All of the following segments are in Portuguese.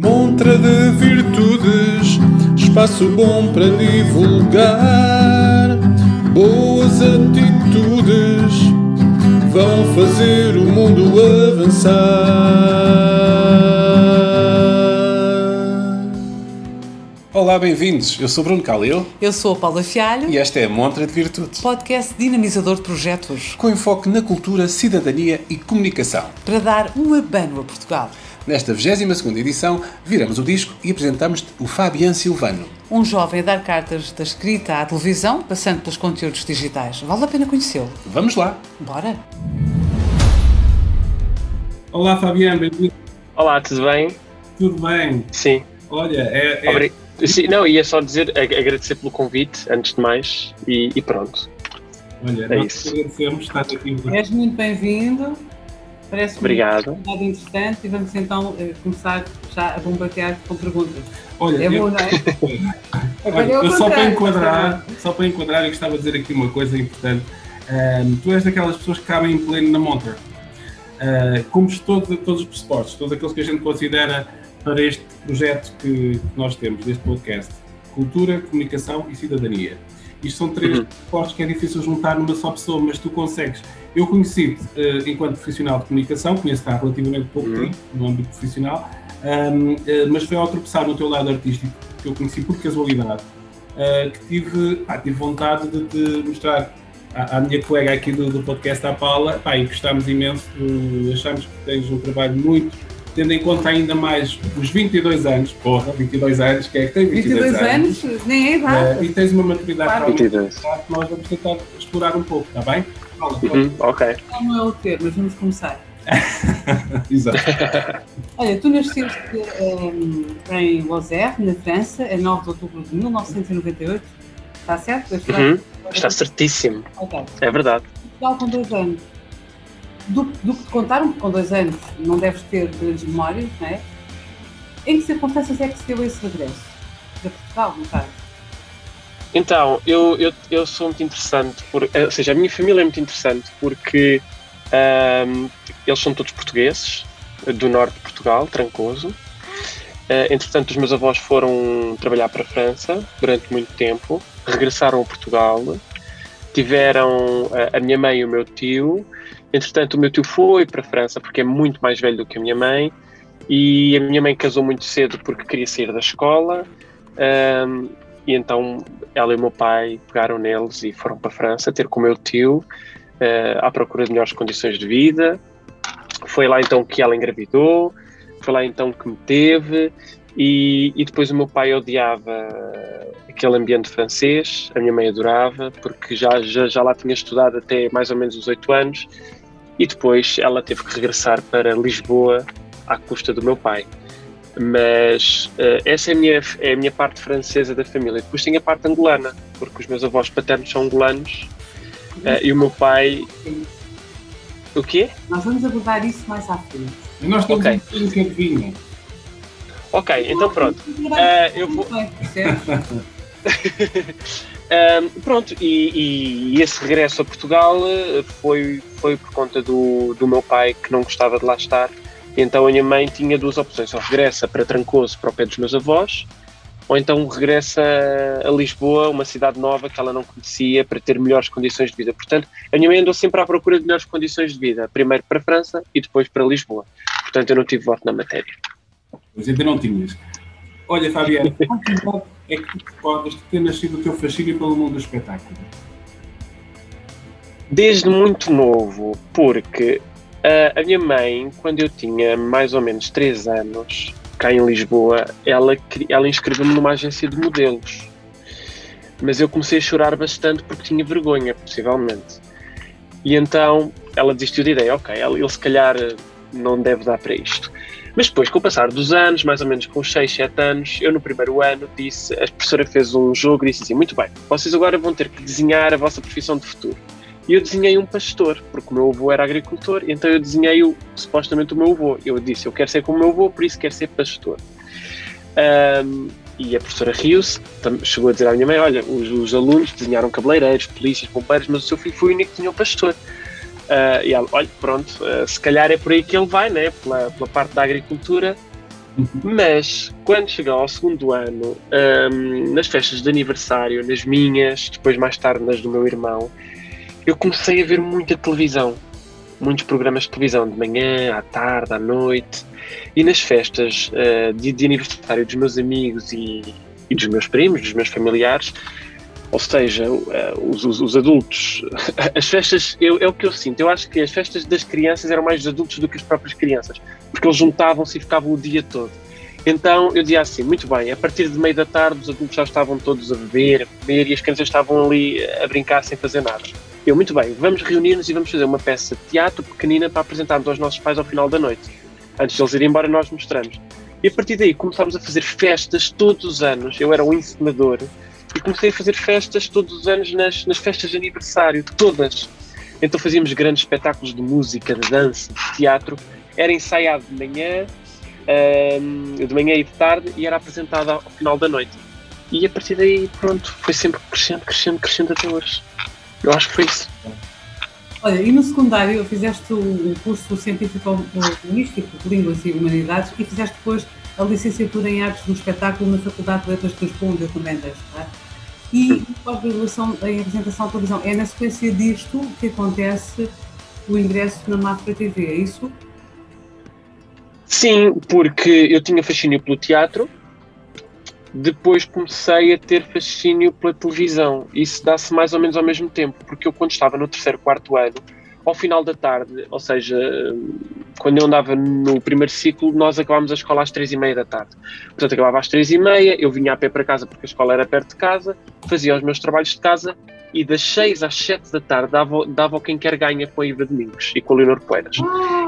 Montra de virtudes, espaço bom para divulgar. Boas atitudes vão fazer o mundo avançar. Olá, bem-vindos. Eu sou Bruno Calil Eu sou a Paula Fialho, e esta é a Montra de Virtudes, podcast dinamizador de projetos, com enfoque na cultura, cidadania e comunicação. para dar um abano a Portugal. Nesta 22ª edição, viramos o disco e apresentamos-te o Fabian Silvano. Um jovem a dar cartas da escrita à televisão, passando pelos conteúdos digitais. Vale a pena conhecê-lo. Vamos lá! Bora? Olá Fabiano, bem-vindo. Olá, tudo bem? Tudo bem? Sim. Olha, é, é- Obri- Sim, não, ia só dizer, ag- agradecer pelo convite, antes de mais, e, e pronto. olha é nós isso. agradecemos estar aqui. És muito bem-vindo. Parece Obrigado. uma atividade interessante e vamos então eh, começar já a bombardear com perguntas. Olha, É eu, bom, não é? Olha, é eu só para enquadrar, só para enquadrar, eu gostava de dizer aqui uma coisa importante. Ahm, tu és daquelas pessoas que cabem em pleno na montra. Ah, como todo, todos os pressupostos, todos aqueles que a gente considera para este projeto que, que nós temos, deste podcast. Cultura, comunicação e cidadania. Isto são três Uhum. pressupostos que é difícil juntar numa só pessoa, mas tu consegues. Eu conheci-te eh, enquanto profissional de comunicação, conheço-te há relativamente pouco Uhum. tempo, no âmbito profissional, ahm, eh, mas foi ao tropeçar no teu lado artístico, que eu conheci por casualidade, eh, que tive, tive vontade de te mostrar à, à minha colega aqui do, do podcast, à Paula, pá, e gostámos imenso, eh, achamos que tens um trabalho muito, tendo em conta ainda mais os 22 anos, porra, 22 anos, quem é que tem 22, 22 anos, nem é idade. Eh, e tens uma maturidade Claro. 22. que nós vamos tentar explorar um pouco, está bem? Paula, Uhum, ok. Não é o ter, mas vamos começar. Exato. Olha, tu nasceste eh, em Lozère, na França, a 9 de outubro de 1998. Está certo? Este Uhum? Está certíssimo, Ok. é verdade. Portugal com dois anos. Do, do que te contaram, porque com dois anos não deves ter grandes memórias, não é? Em que circunstâncias é que se deu esse regresso? Para Portugal, no caso. Então, eu, eu, eu sou muito interessante, por, eh, ou seja, a minha família é muito interessante porque ahm, eles são todos portugueses, do norte de Portugal, Trancoso. Eh, entretanto, os meus avós foram trabalhar para a França durante muito tempo, regressaram a Portugal, tiveram eh, a minha mãe e o meu tio. Entretanto, o meu tio foi para a França porque é muito mais velho do que a minha mãe, e a minha mãe casou muito cedo porque queria sair da escola. ahm, e então ela e o meu pai pegaram neles e foram para a França ter com o meu tio eh, à procura de melhores condições de vida. Foi lá então que ela engravidou, foi lá então que me teve e, e depois o meu pai odiava aquele ambiente francês, a minha mãe adorava, porque já, já, já lá tinha estudado até mais ou menos os oito anos e depois ela teve que regressar para Lisboa à custa do meu pai mas eh, essa é a, minha, é a minha parte francesa da família. Depois tem a parte angolana, porque os meus avós paternos são angolanos eh, e o meu pai. O quê? Nós vamos abordar isso mais à frente. E nós temos Ok. um bocadinho que adivinha. Ok, então pronto. Eh, eu vou- Ahm, pronto, e, e esse regresso a Portugal eh, foi, foi por conta do, do meu pai que não gostava de lá estar. Então a minha mãe tinha duas opções: ou regressa para Trancoso, para o pé dos meus avós, ou então regressa a Lisboa, uma cidade nova que ela não conhecia, para ter melhores condições de vida. Portanto, a minha mãe andou sempre à procura de melhores condições de vida, primeiro para a França e depois para Lisboa. Portanto, eu não tive voto na matéria. Mas ainda não tinhas. Olha, Fabiano, é que tu recordas de ter nascido o teu fascínio pelo mundo do espetáculo? Desde muito novo, porque ah, a minha mãe, quando eu tinha mais ou menos 3 anos, cá em Lisboa, ela, ela inscreveu-me numa agência de modelos. Mas eu comecei a chorar bastante porque tinha vergonha, possivelmente. E então ela desistiu da ideia, ok, ele, se calhar eh, não deve dar para isto. Mas depois, com o passar dos anos, mais ou menos com os 6, 7 anos, eu no primeiro ano disse, a professora fez um jogo e disse assim, muito bem, vocês agora vão ter que desenhar a vossa profissão de futuro. E eu desenhei um pastor, porque o meu avô era agricultor, então eu desenhei supostamente o meu avô. Eu disse, eu quero ser como o meu avô, por isso quero ser pastor. Ahm, e a professora riu-se, chegou a dizer à minha mãe, olha, os, os alunos desenharam cabeleireiros, polícias, bombeiros, mas o seu filho foi o único que um pastor. Ah, e ela, olha, pronto, ah, se calhar é por aí que ele vai, né? pela, pela parte da agricultura, Mas quando cheguei ao segundo ano, um, nas festas de aniversário, nas minhas, depois mais tarde nas do meu irmão, eu comecei a ver muita televisão. Muitos programas de televisão, de manhã, à tarde, à noite. E nas festas uh, de, de, aniversário dos meus amigos e, e, dos meus primos, dos meus familiares, ou seja, uh, os, os, os, adultos, as festas, eu, é o que eu sinto. Eu acho que as festas das crianças eram mais dos adultos do que as próprias crianças, porque eles juntavam-se e ficavam o dia todo. Então eu dizia assim: muito bem, a partir de meio da tarde os adultos já estavam todos a beber, a comer e as crianças estavam ali a brincar sem fazer nada. Eu, muito bem, vamos reunir-nos e vamos fazer uma peça de teatro pequenina para apresentarmos aos nossos pais ao final da noite. Antes de eles irem embora, nós mostramos. E a partir daí começámos a fazer festas todos os anos. Eu era o encenador e comecei a fazer festas todos os anos nas, nas festas de aniversário, todas. Então fazíamos grandes espetáculos de música, de dança, de teatro. Era ensaiado de manhã, um, de manhã e de tarde e era apresentado ao final da noite. E a partir daí, pronto, foi sempre crescendo, crescendo, crescendo até hoje. Eu acho que foi isso. Olha, e no secundário fizeste um curso científico-linguístico de Línguas e Humanidades e fizeste depois a licenciatura em Artes do Espetáculo na Faculdade de Letras de Lisboa, onde eu também tá? E pós-graduação em apresentação à televisão. É na sequência disto que acontece o ingresso na Mafra TV, é isso? Sim, porque eu tinha fascínio pelo teatro, depois comecei a ter fascínio pela televisão. Isso dá-se mais ou menos ao mesmo tempo, porque eu, quando estava no terceiro, quarto ano, ao final da tarde, ou seja, quando eu andava no primeiro ciclo, nós acabámos a escola às três e meia da tarde. Portanto, acabava às três e meia, eu vinha a pé para casa porque a escola era perto de casa, fazia os meus trabalhos de casa e das seis às sete da tarde dava, dava quem quer ganha com a Iva Domingos e com a Leonor Poeiras.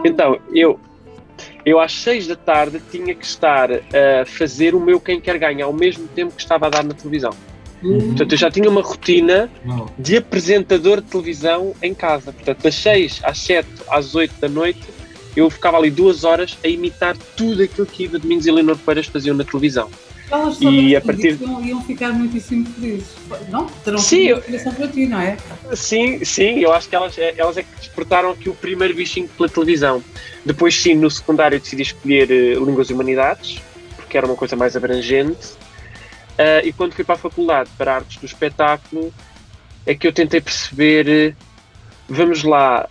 Então, eu, eu às seis da tarde tinha que estar a fazer o meu quem quer ganha ao mesmo tempo que estava a dar na televisão. Uhum. Portanto, eu já tinha uma rotina de apresentador de televisão em casa. Portanto, das 6 às 7 às 8 da noite, eu ficava ali duas horas a imitar tudo aquilo que Iva Domingos e Leonor Peiras faziam na televisão. Elas e a partir iam, iam ficar muitíssimo felizes, não? Terão sim, uma inspiração para ti, não é? Sim, sim, eu acho que elas, elas é que despertaram aqui o primeiro bichinho pela televisão. Depois, sim, no secundário decidi escolher uh, Línguas e Humanidades, porque era uma coisa mais abrangente. Uh, e quando fui para a faculdade, para Artes do Espetáculo, é que eu tentei perceber, uh, vamos lá,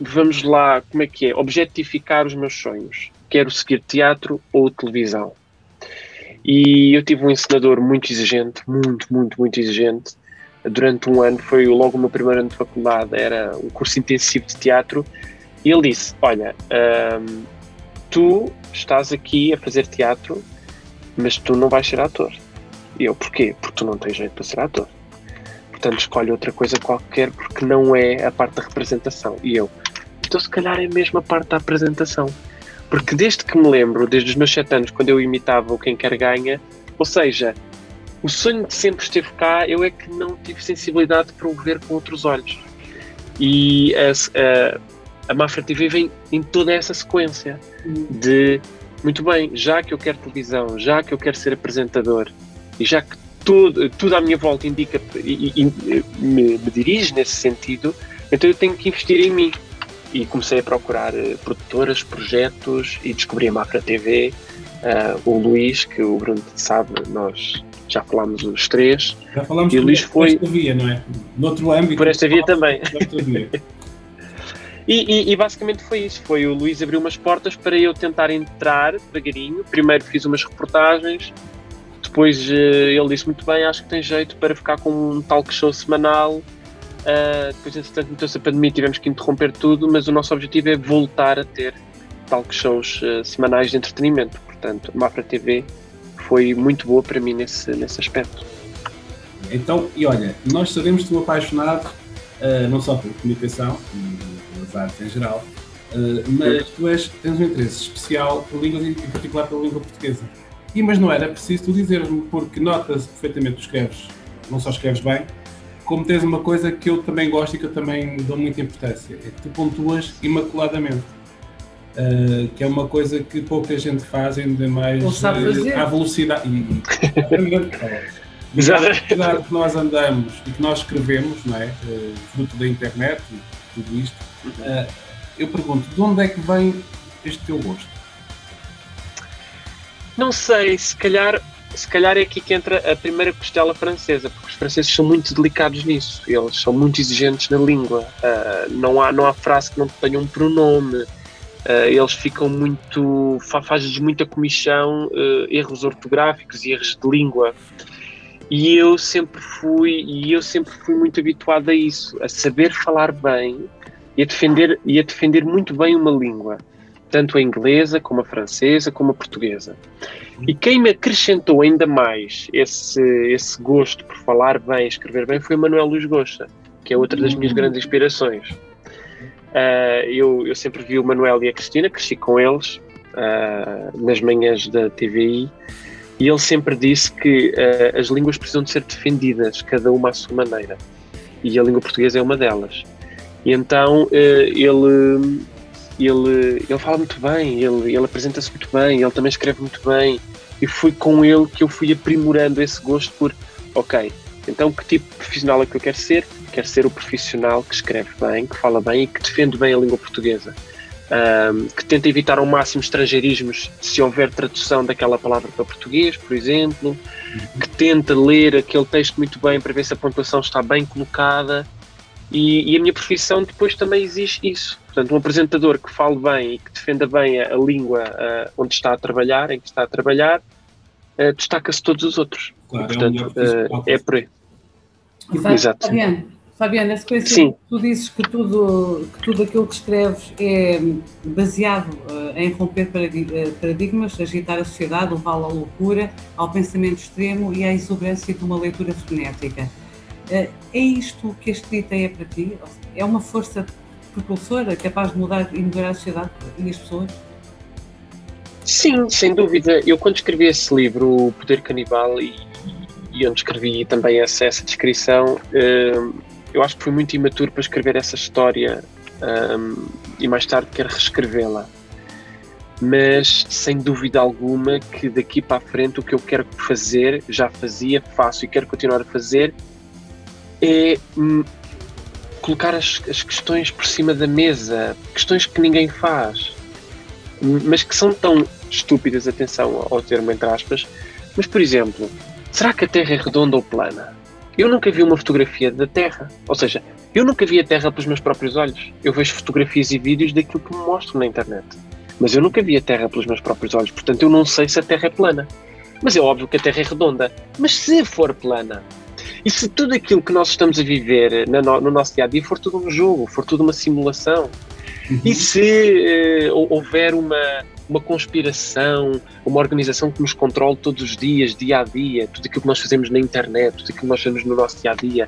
vamos lá, como é que é? Objetificar os meus sonhos. Quero seguir teatro ou televisão e eu tive um ensinador muito exigente, muito, muito, muito exigente. Durante um ano, foi logo o meu primeiro ano de faculdade, era um curso intensivo de teatro. E ele disse: Olha, hum, tu estás aqui a fazer teatro, mas tu não vais ser ator. E eu, porquê? Porque tu não tens jeito para ser ator. Portanto, escolhe outra coisa qualquer porque não é a parte da representação. E eu, então se calhar é mesmo a parte da apresentação. Porque desde que me lembro, desde os meus sete anos, quando eu imitava o Quem Quer Ganha, ou seja, o sonho de sempre esteve cá, eu é que não tive sensibilidade para o ver com outros olhos. E a, a, a Mafra TV vem em toda essa sequência de, muito bem, já que eu quero televisão, já que eu quero ser apresentador, e já que tudo, tudo à minha volta indica e, e me, me dirige nesse sentido, então eu tenho que investir em mim e comecei a procurar uh, produtoras, projetos e descobri a Mafra TV, uh, eh, o Luís, que o Bruno sabe, nós já falámos os três. Já falámos e o Luís foi... por esta via, não é? Noutro âmbito. Por esta via também. E, e, e, basicamente foi isso. Foi o Luís abrir umas portas para eu tentar entrar devagarinho. Primeiro fiz umas reportagens, depois uh, ele disse muito bem, acho que tem jeito para ficar com um talk show semanal Uh, depois, entretanto, meteu-se a pandemia tivemos que interromper tudo, mas o nosso objetivo é voltar a ter talk shows uh, semanais de entretenimento. Portanto, a Mafra TV foi muito boa para mim nesse, nesse aspecto. Então, e olha, nós sabemos que tu apaixonado uh, não só pela comunicação artes em geral, mas tu és, tens um interesse especial por línguas em particular pela língua portuguesa. E, mas não era preciso tu dizeres-me, porque notas perfeitamente que escreves, não só escreves bem, como tens uma coisa que eu também gosto e que eu também dou muita importância, é que tu pontuas imaculadamente. Uh, que é uma coisa que pouca gente faz, ainda mais uh, à velocidade. E, e, velocidade que nós andamos e que nós escrevemos, não é? Uh, fruto da internet e tudo isto. Uh, eu pergunto, de onde é que vem este teu gosto? Não sei, se calhar, se calhar é aqui que entra a primeira costela francesa, porque os franceses são muito delicados nisso, eles são muito exigentes na língua, uh, não, há, não há frase que não tenha um pronome, uh, eles ficam muito, fazem muita comissão, uh, erros ortográficos e erros de língua. E eu sempre fui, e eu sempre fui muito habituado a isso, a saber falar bem e a defender, e a defender muito bem uma língua tanto a inglesa como a francesa como a portuguesa. E quem me acrescentou ainda mais esse, esse gosto por falar bem, escrever bem, foi Manuel Luís Gosta, que é outra das minhas grandes inspirações. Uh, eu, eu sempre vi o Manuel e a Cristina, cresci com eles uh, nas manhãs da TVI, e ele sempre disse que uh, as línguas precisam de ser defendidas, cada uma à sua maneira. E a língua portuguesa é uma delas. E então ele ele, ele fala muito bem, ele, ele apresenta-se muito bem, ele também escreve muito bem. E foi com ele que eu fui aprimorando esse gosto por, ok, então que tipo de profissional é que eu quero ser? Quero ser o profissional que escreve bem, que fala bem e que defende bem a língua portuguesa. Um, que tenta evitar ao máximo estrangeirismos se houver tradução daquela palavra para português, por exemplo, que tenta ler aquele texto muito bem para ver se a pontuação está bem colocada. E, e a minha profissão depois também exige isso. Portanto, um apresentador que fale bem e que defenda bem a, a língua uh, onde está a trabalhar, em que está a trabalhar, uh, destaca-se todos os outros. Claro, e, portanto, é, é por aí. Exato. Fabiano, Fabiano, na sequência Sim. tu dizes que tudo, que tudo aquilo que escreves é baseado uh, em romper paradigmas, agitar a sociedade, levá-la à loucura, ao pensamento extremo e à exuberância de uma leitura frenética. Uh, é isto que a escrita é para ti? É uma força propulsora, capaz de mudar e mudar a sociedade e as pessoas? Sim, sem dúvida. Eu quando escrevi esse livro, O Poder Canibal, e, e onde escrevi também essa, essa descrição, uh, eu acho que fui muito imaturo para escrever essa história um, e mais tarde quero reescrevê-la. Mas sem dúvida alguma que daqui para a frente o que eu quero fazer, já fazia, faço e quero continuar a fazer, é hum, colocar as, as questões por cima da mesa, questões que ninguém faz, mas que são tão estúpidas, atenção ao termo entre aspas, mas por exemplo, será que a Terra é redonda ou plana? Eu nunca vi uma fotografia da Terra, ou seja, eu nunca vi a Terra pelos meus próprios olhos. Eu vejo fotografias e vídeos daquilo que me mostram na internet, mas eu nunca vi a Terra pelos meus próprios olhos, portanto eu não sei se a Terra é plana. Mas é óbvio que a Terra é redonda. Mas se for plana, e se tudo aquilo que nós estamos a viver no, no nosso dia a dia for tudo um jogo, for tudo uma simulação, uhum. e se uh, houver uma, uma conspiração, uma organização que nos controle todos os dias, dia a dia, tudo aquilo que nós fazemos na internet, tudo aquilo que nós fazemos no nosso dia a dia.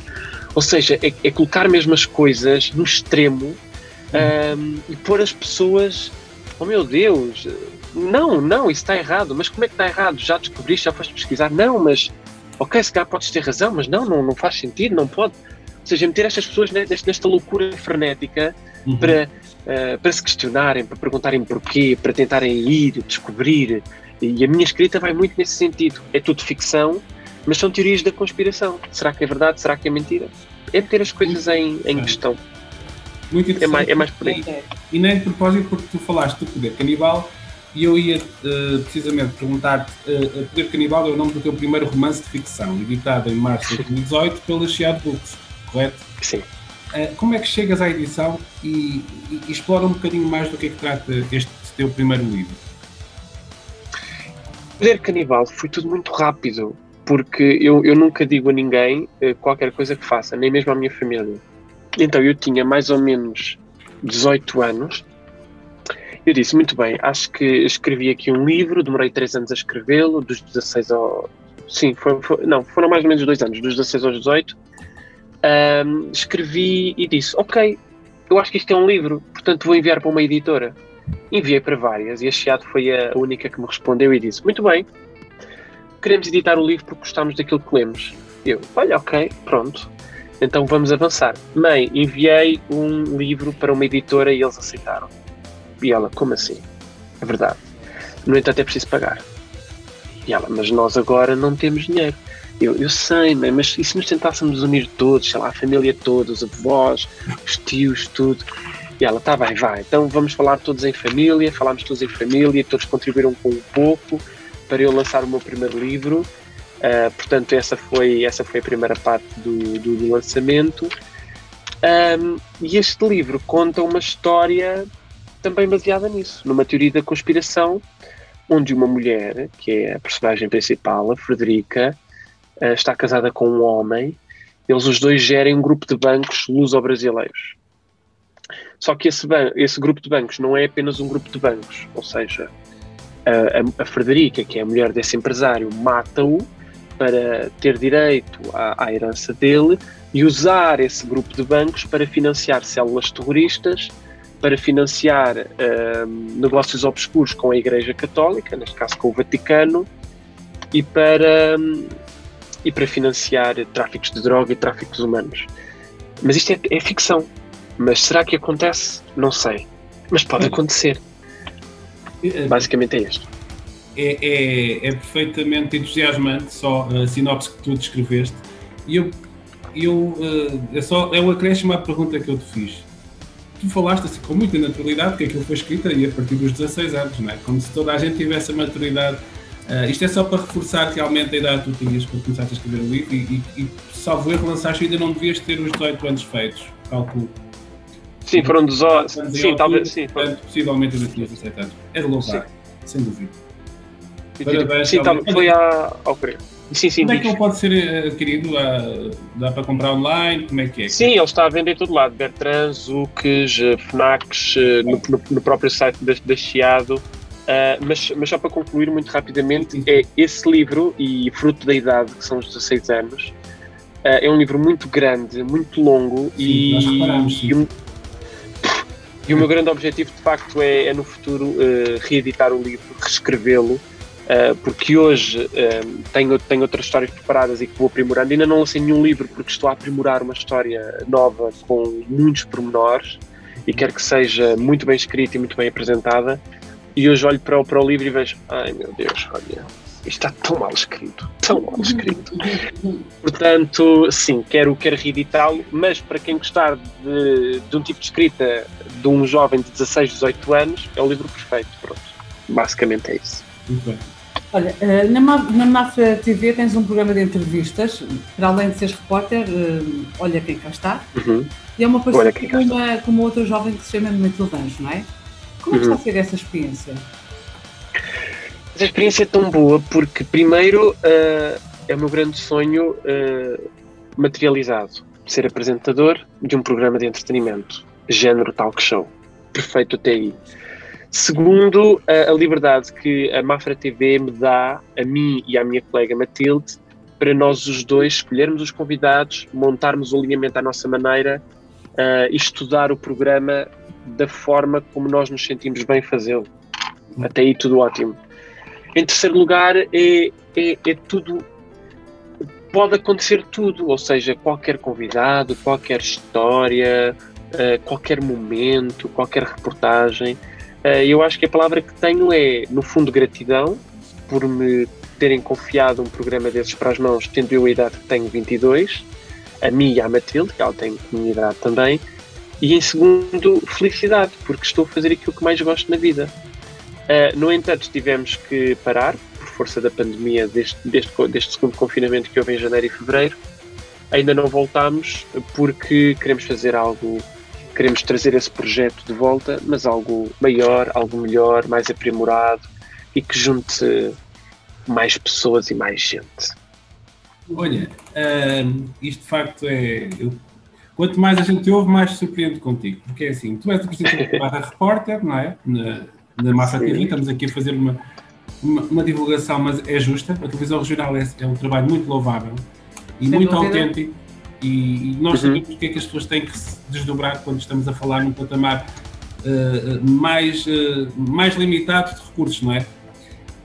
Ou seja, é, é colocar mesmo as coisas no extremo uhum. um, e pôr as pessoas, oh meu Deus, não, não, isso está errado, mas como é que está errado? Já descobriste, já foste pesquisar? Não, mas ok, se calhar podes ter razão, mas não, não, não faz sentido, não pode. Ou seja, meter estas pessoas nesta, nesta loucura frenética uhum. para, uh, para se questionarem, para perguntarem porquê, para tentarem ir, descobrir. E a minha escrita vai muito nesse sentido. É tudo ficção, mas são teorias da conspiração. Será que é verdade? Será que é mentira? É meter as coisas em, em questão. Muito interessante. É mais, é mais por aí. E nem de propósito, porque tu falaste do poder canibal e eu ia uh, precisamente perguntar-te: uh, Poder Canibal é o nome do teu primeiro romance de ficção, editado em março de 2018 pela Chiado Books, correto? Sim. Uh, como é que chegas à edição e, e, e, explora um bocadinho mais do que é que trata este teu primeiro livro? Poder Canibal foi tudo muito rápido, porque eu, eu nunca digo a ninguém qualquer coisa que faça, nem mesmo à minha família. Então eu tinha mais ou menos 18 anos eu disse, muito bem, acho que escrevi aqui um livro, demorei três anos a escrevê-lo, dos 16 ao. Sim, foi, foi, não, foram mais ou menos dois anos, dos 16 aos 18. Um, escrevi e disse, ok, eu acho que isto é um livro, portanto vou enviar para uma editora. Enviei para várias e a Chiado foi a única que me respondeu e disse, muito bem, queremos editar o livro porque gostamos daquilo que lemos. Eu, olha, ok, pronto, então vamos avançar. Mãe, enviei um livro para uma editora e eles aceitaram. E ela, como assim? É verdade. No entanto, é preciso pagar. E ela, mas nós agora não temos dinheiro. Eu, eu sei, mãe, mas e se nos tentássemos unir todos, sei lá, a família toda, os avós, os tios, tudo? E ela, tá bem, vai, então vamos falar todos em família, falámos todos em família, todos contribuíram com um pouco, para eu lançar o meu primeiro livro. Uh, portanto, essa foi, essa foi a primeira parte do, do, do lançamento. Um, e este livro conta uma história também baseada nisso, numa teoria da conspiração, onde uma mulher, que é a personagem principal, a Frederica, uh, está casada com um homem. Eles os dois gerem um grupo de bancos luso-brasileiros. Só que esse, esse grupo de bancos não é apenas um grupo de bancos, ou seja, a, a, Frederica, que é a mulher desse empresário, mata-o para ter direito à, à, herança dele e usar esse grupo de bancos para financiar células terroristas, para financiar uh, negócios obscuros com a Igreja Católica, neste caso com o Vaticano, e para, um, e para financiar tráficos de droga e tráficos humanos. Mas isto é, é ficção. Mas será que acontece? Não sei. Mas pode acontecer. É, Basicamente é isto. É, é, é, perfeitamente entusiasmante só a sinopse que tu descreveste. E eu, eu é, só é o acréscimo à pergunta que eu te fiz. Tu falaste assim com muita naturalidade que aquilo foi escrito aí a partir dos 16 anos, não é? Como se toda a gente tivesse a maturidade. Uh, isto é só para reforçar realmente a idade que tu tinhas quando começaste a escrever o livro e, e, e salvo erro, lançaste ainda não devias ter os 18 anos feitos, calculo. Sim, foram 18. Sim, talvez sim. Portanto, possivelmente ainda tinha 17 anos. É de louvar, sem dúvida. Parabéns, sim, tá, foi a, ao querer. Sim, sim, Como é que ele pode ser eh, adquirido? Dá para comprar online? Como é que é? Sim, ele está a vender em todo lado. Bertrand, Zuques, eh, Fnacs, eh, no, no, no, próprio site da, da Chiado. Uh, mas, mas só para concluir muito rapidamente, é esse livro, e fruto da idade, que são os 16 anos, uh, é um livro muito grande, muito longo sim, e, e, e o meu grande objetivo, de facto, é, é no futuro uh, reeditar o livro, reescrevê-lo, uh, porque hoje uh, tenho, tenho outras histórias preparadas e que vou aprimorando. Ainda não lancei nenhum livro porque estou a aprimorar uma história nova com muitos pormenores e quero que seja muito bem escrita e muito bem apresentada. E hoje olho para o, para o livro e vejo, ai meu Deus, olha, isto está tão mal escrito, tão mal escrito. Portanto, sim, quero, quero reeditá-lo, mas para quem gostar de, de, um tipo de escrita de um jovem de 16, 18 anos, é o livro perfeito. Pronto, basicamente é isso. Muito bem. Olha, eh, na, na Mafra TV tens um programa de entrevistas, para além de seres repórter, eh, olha quem cá está, uhum. e é uma parceria com uma, com uma outra jovem que se chama Matilde Anjo, não é? Como é que uhum. está a ser essa experiência? Essa experiência é tão boa porque, primeiro, uh, é o meu grande sonho uh, materializado. Ser apresentador de um programa de entretenimento, género talk show. Perfeito até aí. Segundo, a, liberdade que a Mafra TV me dá, a mim e à minha colega Matilde, para nós os dois escolhermos os convidados, montarmos o alinhamento à nossa maneira uh, e estudar o programa da forma como nós nos sentimos bem fazê-lo. Até aí tudo ótimo. Em terceiro lugar, é, é, é tudo. Pode acontecer tudo, ou seja, qualquer convidado, qualquer história, uh, qualquer momento, qualquer reportagem. Uh, eu acho que a palavra que tenho é, no fundo, gratidão por me terem confiado um programa desses para as mãos, tendo eu a idade que tenho, 22, a mim e à Matilde, que ela tem comunidade também, e em segundo, felicidade, porque estou a fazer aquilo que mais gosto na vida. Uh, no entanto, tivemos que parar, por força da pandemia, deste, deste, deste segundo confinamento que houve em janeiro e fevereiro. Ainda não voltámos porque queremos fazer algo, queremos trazer esse projeto de volta, mas algo maior, algo melhor, mais aprimorado e que junte mais pessoas e mais gente. Olha, uh, isto de facto é. Eu, quanto mais a gente ouve, mais surpreende contigo. Porque é assim, tu és o presidente barra repórter, não é? Na, na Massa TV. Estamos aqui a fazer uma, uma, uma, divulgação, mas é justa. A televisão regional é, é um trabalho muito louvável e Sem muito dúvida. autêntico. E, e nós uhum. sabemos o que é que as pessoas têm que se desdobrar quando estamos a falar num patamar uh, mais, uh, mais limitado de recursos, não é?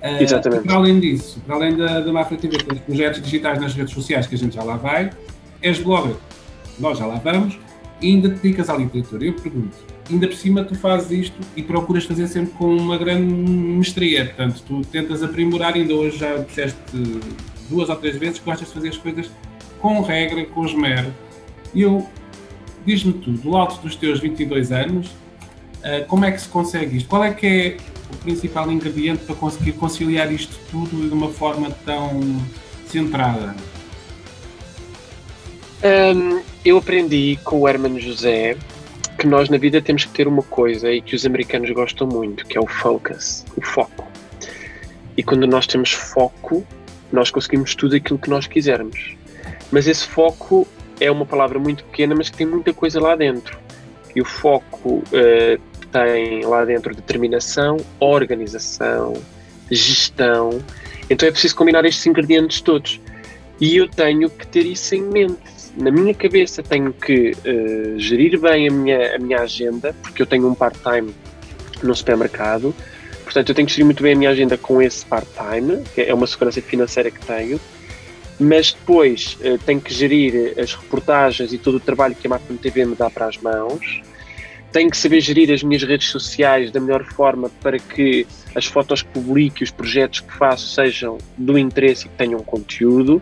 Uh, Exatamente. Para além disso, para além da, da Mafra TV, os projetos digitais nas redes sociais, que a gente já lá vai, és blogger, nós já lá vamos, e ainda te dedicas à literatura. Eu pergunto, ainda por cima tu fazes isto e procuras fazer sempre com uma grande mestria. Portanto, tu tentas aprimorar, ainda hoje já disseste duas ou três vezes que gostas de fazer as coisas com regra, com esmero. E eu, diz-me tu, do alto dos teus 22 anos, uh, como é que se consegue isto? Qual é que é o principal ingrediente para conseguir conciliar isto tudo de uma forma tão centrada? Um, eu aprendi com o Hermano José que nós na vida temos que ter uma coisa e que os americanos gostam muito, que é o focus, o foco. E quando nós temos foco, nós conseguimos tudo aquilo que nós quisermos. Mas esse foco é uma palavra muito pequena, mas que tem muita coisa lá dentro. E o foco uh, tem lá dentro determinação, organização, gestão. Então é preciso combinar estes ingredientes todos. E eu tenho que ter isso em mente. Na minha cabeça tenho que uh, gerir bem a minha, a minha agenda, porque eu tenho um part-time no supermercado. Portanto, eu tenho que gerir muito bem a minha agenda com esse part-time, que é uma segurança financeira que tenho. Mas depois uh, tenho que gerir as reportagens e todo o trabalho que a Martin TV me dá para as mãos tenho que saber gerir as minhas redes sociais da melhor forma para que as fotos que publico e os projetos que faço sejam do interesse e que tenham conteúdo.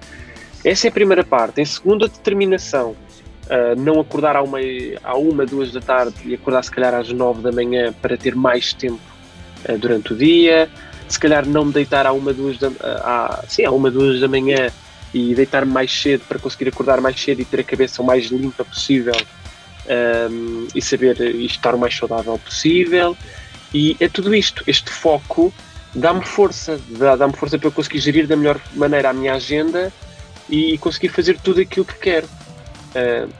Essa é a primeira parte. Em segunda, determinação. Uh, não acordar à uma, à uma, duas da tarde e acordar se calhar às nove da manhã para ter mais tempo uh, durante o dia. Se calhar não me deitar à uma, duas da, uh, à, sim, à uma, duas da manhã e deitar-me mais cedo para conseguir acordar mais cedo e ter a cabeça o mais limpa possível um, e saber estar o mais saudável possível. E é tudo isto, este foco dá-me força, dá-me força para eu conseguir gerir da melhor maneira a minha agenda e conseguir fazer tudo aquilo que quero. Uh,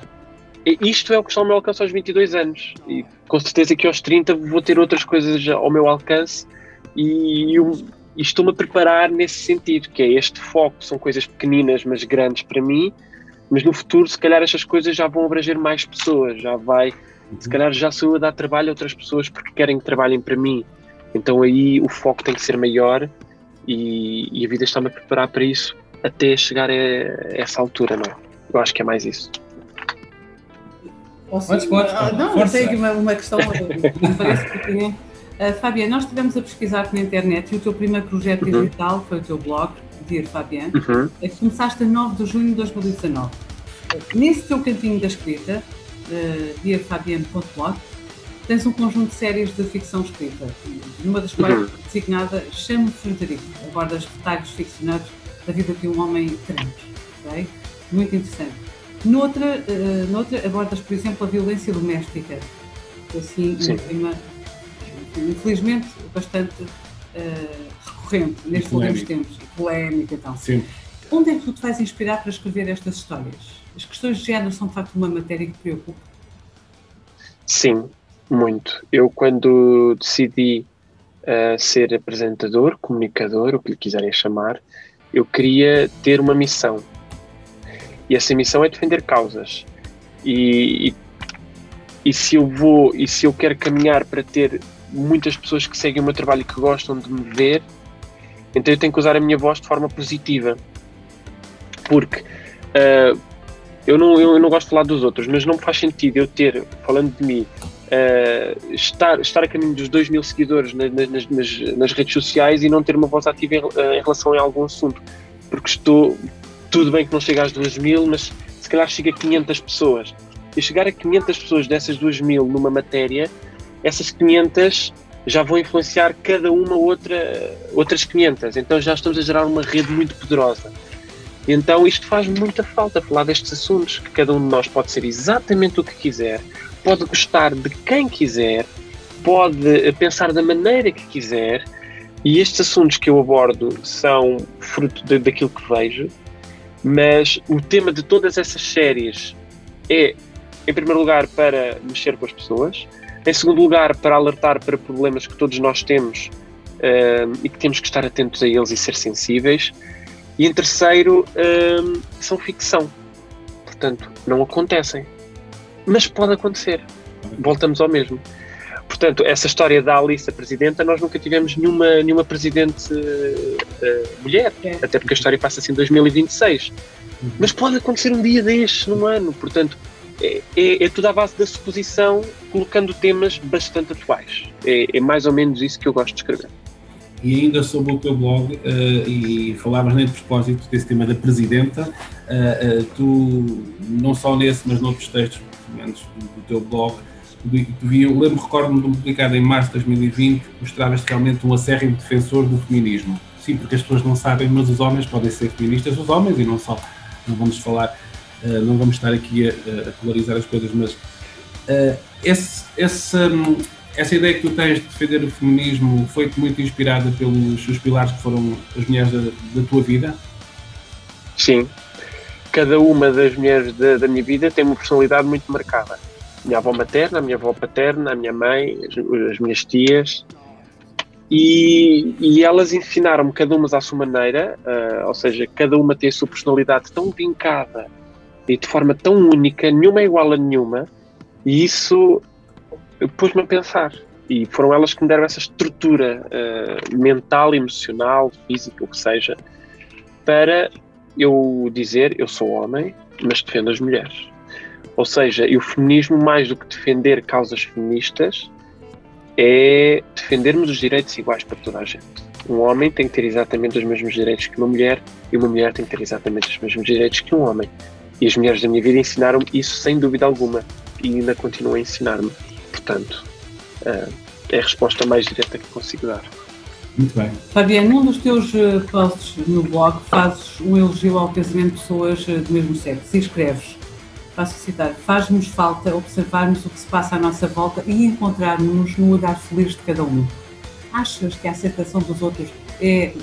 isto é o que está ao meu alcance aos 22 anos e com certeza que aos 30 vou ter outras coisas ao meu alcance e, e estou-me a preparar nesse sentido, que é este foco, são coisas pequeninas mas grandes para mim mas no futuro, se calhar, estas coisas já vão abranger mais pessoas, já vai, se calhar, já sou eu a dar trabalho a outras pessoas porque querem que trabalhem para mim. Então aí o foco tem que ser maior e, e a vida está-me a preparar para isso até chegar a, a, essa altura, não é? Eu acho que é mais isso. Posso, pode, pode, ah, não, eu tenho uma, uma questão que me parece pertinente. Uh, Fábia, nós estivemos a pesquisar na internet e o teu primeiro projeto uhum. digital foi o teu blog, Dear Fabian, uhum. que começaste a 9 de junho de 2019. Nesse teu cantinho da escrita, uh, dearfabian.blog, tens um conjunto de séries de ficção escrita, numa das quais uhum. designada Chamo Frederico, abordas detalhes ficcionados da vida de um homem trans. Okay? Muito interessante. Noutra, uh, noutra abordas, por exemplo, a violência doméstica, assim, um tema, infelizmente, bastante uh, recorrente nestes últimos tempos, polémica e tal. Sim. Onde é que tu te vais inspirar para escrever estas histórias? As questões de género são de facto uma matéria que te preocupa? Sim, muito. Eu, quando decidi uh, ser apresentador, comunicador, o que lhe quiserem chamar, eu queria ter uma missão. E essa missão é defender causas. E, e, e se eu vou, e se eu quero caminhar para ter muitas pessoas que seguem o meu trabalho e que gostam de me ver, então eu tenho que usar a minha voz de forma positiva. Porque uh, eu, não, eu, não gosto de falar dos outros, mas não faz sentido eu ter, falando de mim, uh, estar, estar a caminho dos 2 mil seguidores nas, nas, nas, redes sociais e não ter uma voz ativa em, uh, em, relação a algum assunto. Porque estou. Tudo bem que não chega às 2 mil, mas se calhar chega a 500 pessoas. E chegar a 500 pessoas dessas 2 mil numa matéria, essas 500 já vão influenciar cada uma outra, outras 500. Então já estamos a gerar uma rede muito poderosa. Então isto faz muita falta falar destes assuntos, que cada um de nós pode ser exatamente o que quiser, pode gostar de quem quiser, pode pensar da maneira que quiser, e estes assuntos que eu abordo são fruto de, daquilo que vejo, mas o tema de todas essas séries é, em primeiro lugar, para mexer com as pessoas, em segundo lugar, para alertar para problemas que todos nós temos uh, e que temos que estar atentos a eles e ser sensíveis. E em terceiro, uh, são ficção. Portanto, não acontecem. Mas pode acontecer. Voltamos ao mesmo. Portanto, essa história da Alice, a presidenta, nós nunca tivemos nenhuma, nenhuma presidente uh, mulher. É. Até porque a história passa-se em 2026. Uhum. Mas pode acontecer um dia destes, num ano. Portanto, é, é, é, tudo à base da suposição, colocando temas bastante atuais. É, é, mais ou menos isso que eu gosto de escrever. E ainda sobre o teu blog, uh, e falavas nem de propósito desse tema da Presidenta, uh, uh, tu, não só nesse, mas noutros textos, pelo menos do, teu blog, vi, eu lembro, recordo-me de um publicado em março de 2020, mostravas realmente um acérrimo defensor do feminismo. Sim, porque as pessoas não sabem, mas os homens podem ser feministas, os homens, e não só. Não vamos falar, uh, não vamos estar aqui a, a, polarizar as coisas, mas uh, esse, esse, um, essa ideia que tu tens de defender o feminismo foi muito inspirada pelos os pilares que foram as mulheres da, da tua vida? Sim. Cada uma das mulheres da, da minha vida tem uma personalidade muito marcada minha avó materna, a minha avó paterna, a minha mãe, as, as minhas tias. E, e elas ensinaram-me cada uma à sua maneira, uh, ou seja, cada uma tem a sua personalidade tão vincada e de forma tão única, nenhuma é igual a nenhuma, e isso pôs-me a pensar. E foram elas que me deram essa estrutura uh, mental, emocional, física, o que seja, para eu dizer: eu sou homem, mas defendo as mulheres. Ou seja, e o feminismo, mais do que defender causas feministas, é defendermos os direitos iguais para toda a gente. Um homem tem que ter exatamente os mesmos direitos que uma mulher e uma mulher tem que ter exatamente os mesmos direitos que um homem. E as mulheres da minha vida ensinaram-me isso sem dúvida alguma e ainda continuam a ensinar-me. Portanto, uh, é a resposta mais direta que consigo dar. Muito bem. Fabiano, num dos teus eh, posts no blog fazes um elogio ao casamento de pessoas eh, do mesmo sexo e escreves para a sociedade. Faz-nos falta observarmos o que se passa à nossa volta e encontrarmos-nos no olhar feliz de cada um. Achas que a aceitação dos outros é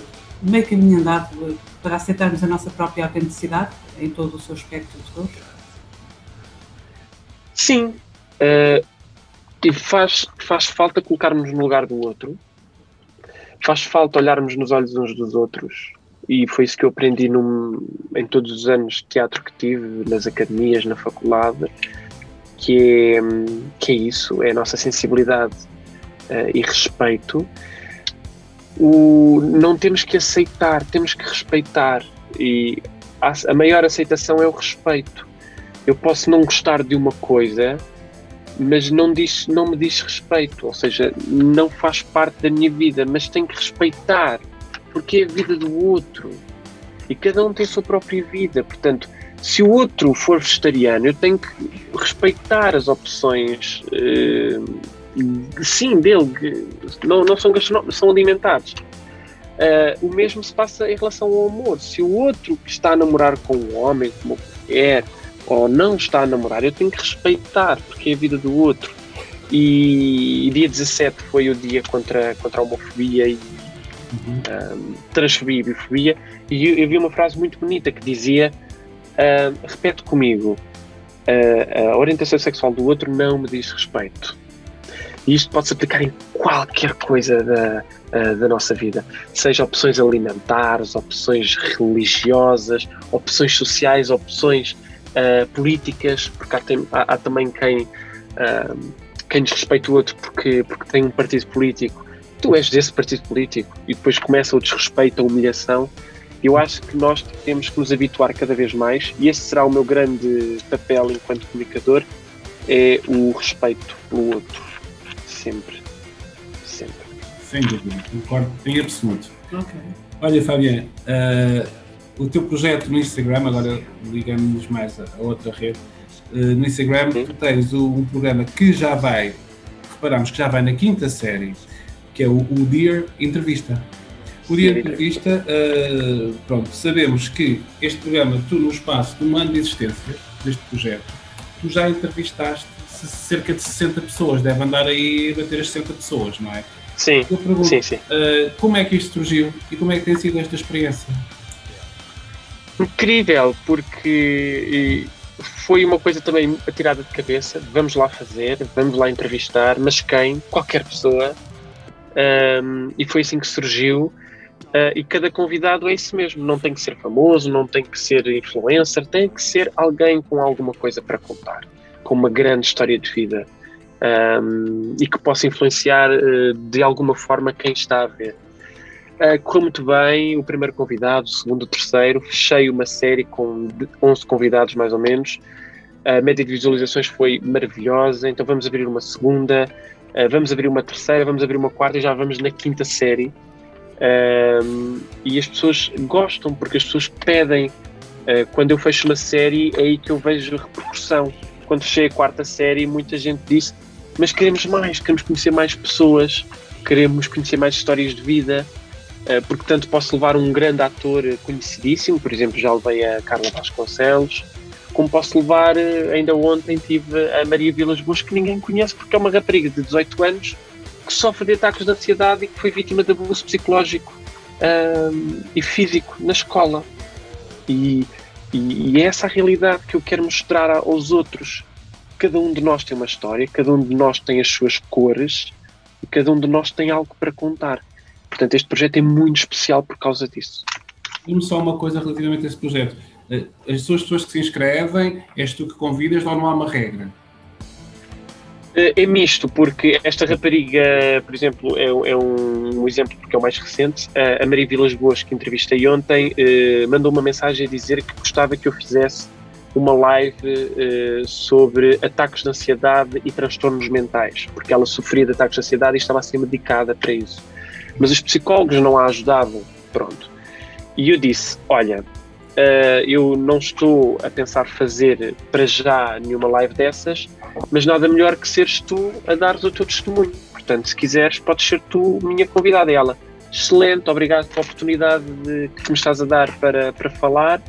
meio caminho andado para aceitarmos a nossa própria autenticidade em todo o seu espectro de cores? Sim. Uh, faz, faz falta colocarmos no lugar do outro. Faz falta olharmos nos olhos uns dos outros e foi isso que eu aprendi num, em todos os anos de teatro que tive, nas academias, na faculdade, que é, que é isso, é a nossa sensibilidade uh, e respeito. O, não temos que aceitar, temos que respeitar e a, maior aceitação é o respeito. Eu posso não gostar de uma coisa, mas não, diz, não me diz respeito, ou seja, não faz parte da minha vida, mas tenho que respeitar porque é a vida do outro. E cada um tem a sua própria vida. Portanto, se o outro for vegetariano, eu tenho que respeitar as opções, uh, sim, dele, não, não são gastronómicos, são. Uh, o mesmo se passa em relação ao amor. Se o outro que está a namorar com um homem, com uma mulher, ou não está a namorar, eu tenho que respeitar, porque é a vida do outro. E, e dia 17 foi o dia contra, contra a homofobia e uhum. um, transfobia e bifobia, e eu, eu, vi uma frase muito bonita que dizia: uh, repete comigo, uh, a orientação sexual do outro não me diz respeito. E isto pode-se aplicar em qualquer coisa da, uh, da nossa vida, seja opções alimentares, opções religiosas, opções sociais, opções uh, políticas, porque há, tem, há, há também quem, uh, quem desrespeita o outro porque, porque tem um partido político tu és desse partido político e depois começa o desrespeito, a humilhação. Eu acho que nós temos que nos habituar cada vez mais e esse será o meu grande papel enquanto comunicador, é o respeito pelo outro. Sempre. Sempre. Sem dúvida, concordo em absoluto. Okay. Olha, Fabiana, uh, o teu projeto no Instagram, agora ligamos-nos mais a, a, outra rede, uh, no Instagram Sim. tu tens o, um programa que já vai, reparamos que já vai na quinta série, que é o, o Dear Entrevista. O Dear Entrevista, uh, pronto, sabemos que este programa, tu no espaço de um ano de existência deste projeto, tu já entrevistaste cerca de 60 pessoas, deve andar aí a bater as 60 pessoas, não é? Sim, pergunto, sim, sim. Uh, como é que isto surgiu e como é que tem sido esta experiência? Incrível, porque foi uma coisa também atirada de cabeça. Vamos lá fazer, vamos lá entrevistar, mas quem? Qualquer pessoa um, e foi assim que surgiu. Uh, e cada convidado é isso mesmo, não tem que ser famoso, não tem que ser influencer, tem que ser alguém com alguma coisa para contar, com uma grande história de vida um, e que possa influenciar uh, de alguma forma quem está a ver. Uh, correu muito bem o primeiro convidado, o segundo, o terceiro, fechei uma série com 11 convidados mais ou menos, a média de visualizações foi maravilhosa, então vamos abrir uma segunda, Uh, vamos abrir uma terceira, vamos abrir uma quarta e já vamos na quinta série. Uh, e as pessoas gostam, porque as pessoas pedem. Uh, quando eu fecho uma série, é aí que eu vejo repercussão. Quando fechei a quarta série, muita gente disse: mas queremos mais, queremos conhecer mais pessoas, queremos conhecer mais histórias de vida, uh, porque tanto posso levar um grande ator conhecidíssimo, por exemplo, já levei a Carla Vasconcelos, como posso levar, uh, ainda ontem tive a Maria Vilas Boas, que ninguém conhece porque é uma rapariga de 18 anos que sofre de ataques de ansiedade e que foi vítima de abuso psicológico um, e físico na escola. E, e, e, é essa a realidade que eu quero mostrar aos outros. Cada um de nós tem uma história, cada um de nós tem as suas cores e cada um de nós tem algo para contar. Portanto, este projeto é muito especial por causa disso. Diz-me só uma coisa relativamente a esse projeto. Eh, as pessoas que se inscrevem, és tu que convidas ou não há uma regra? Eh, é misto, porque esta rapariga, por exemplo, é, é um, um, exemplo porque é o mais recente. A Maria Vilas Boas, que entrevistei ontem, eh, mandou uma mensagem a dizer que gostava que eu fizesse uma live eh, sobre ataques de ansiedade e transtornos mentais, porque ela sofria de ataques de ansiedade e estava a ser medicada para isso. Mas os psicólogos não a ajudavam. Pronto. E eu disse: Olha, Uh, eu não estou a pensar fazer para já nenhuma live dessas, mas nada melhor que seres tu a dares o teu testemunho. Portanto, se quiseres, podes ser tu minha convidada. Ela, excelente, obrigado pela oportunidade de, que me estás a dar para, para falar.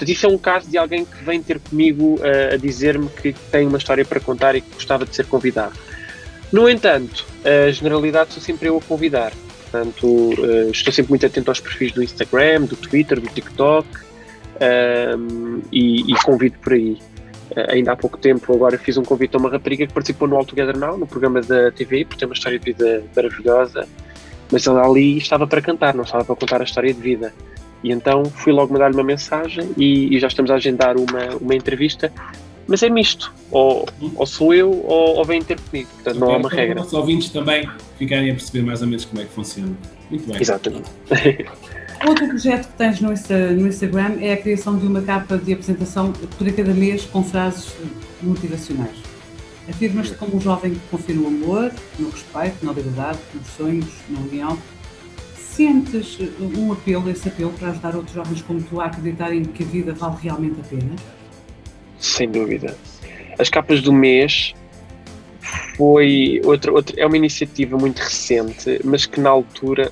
Portanto, isso é um caso de alguém que vem ter comigo uh, a dizer-me que tem uma história para contar e que gostava de ser convidado. No entanto, a generalidade sou sempre eu a convidar. Portanto, uh, estou sempre muito atento aos perfis do Instagram, do Twitter, do TikTok um, e, e, convido por aí. Uh, ainda há pouco tempo, agora fiz um convite a uma rapariga que participou no All Together Now, no programa da TV, porque tem uma história de vida maravilhosa, mas ela ali estava para cantar, não estava para contar a história de vida. E então fui logo mandar-lhe uma mensagem e, e, já estamos a agendar uma, uma entrevista, mas é misto, ou, ou sou eu ou, ou vem ter comigo, portanto okay, não há uma regra. Os ouvintes também ficarem a perceber mais ou menos como é que funciona. Muito bem. Exatamente. Outro projeto que tens no, no Instagram é a criação de uma capa de apresentação para cada mês com frases motivacionais. Afirmas-te como um jovem que confia no amor, no respeito, na liberdade, nos sonhos, na união. Sentes um apelo, esse apelo, para ajudar outros jovens como tu a acreditarem que a vida vale realmente a pena? Sem dúvida. As capas do mês foi outra, outra, é uma iniciativa muito recente, mas que na altura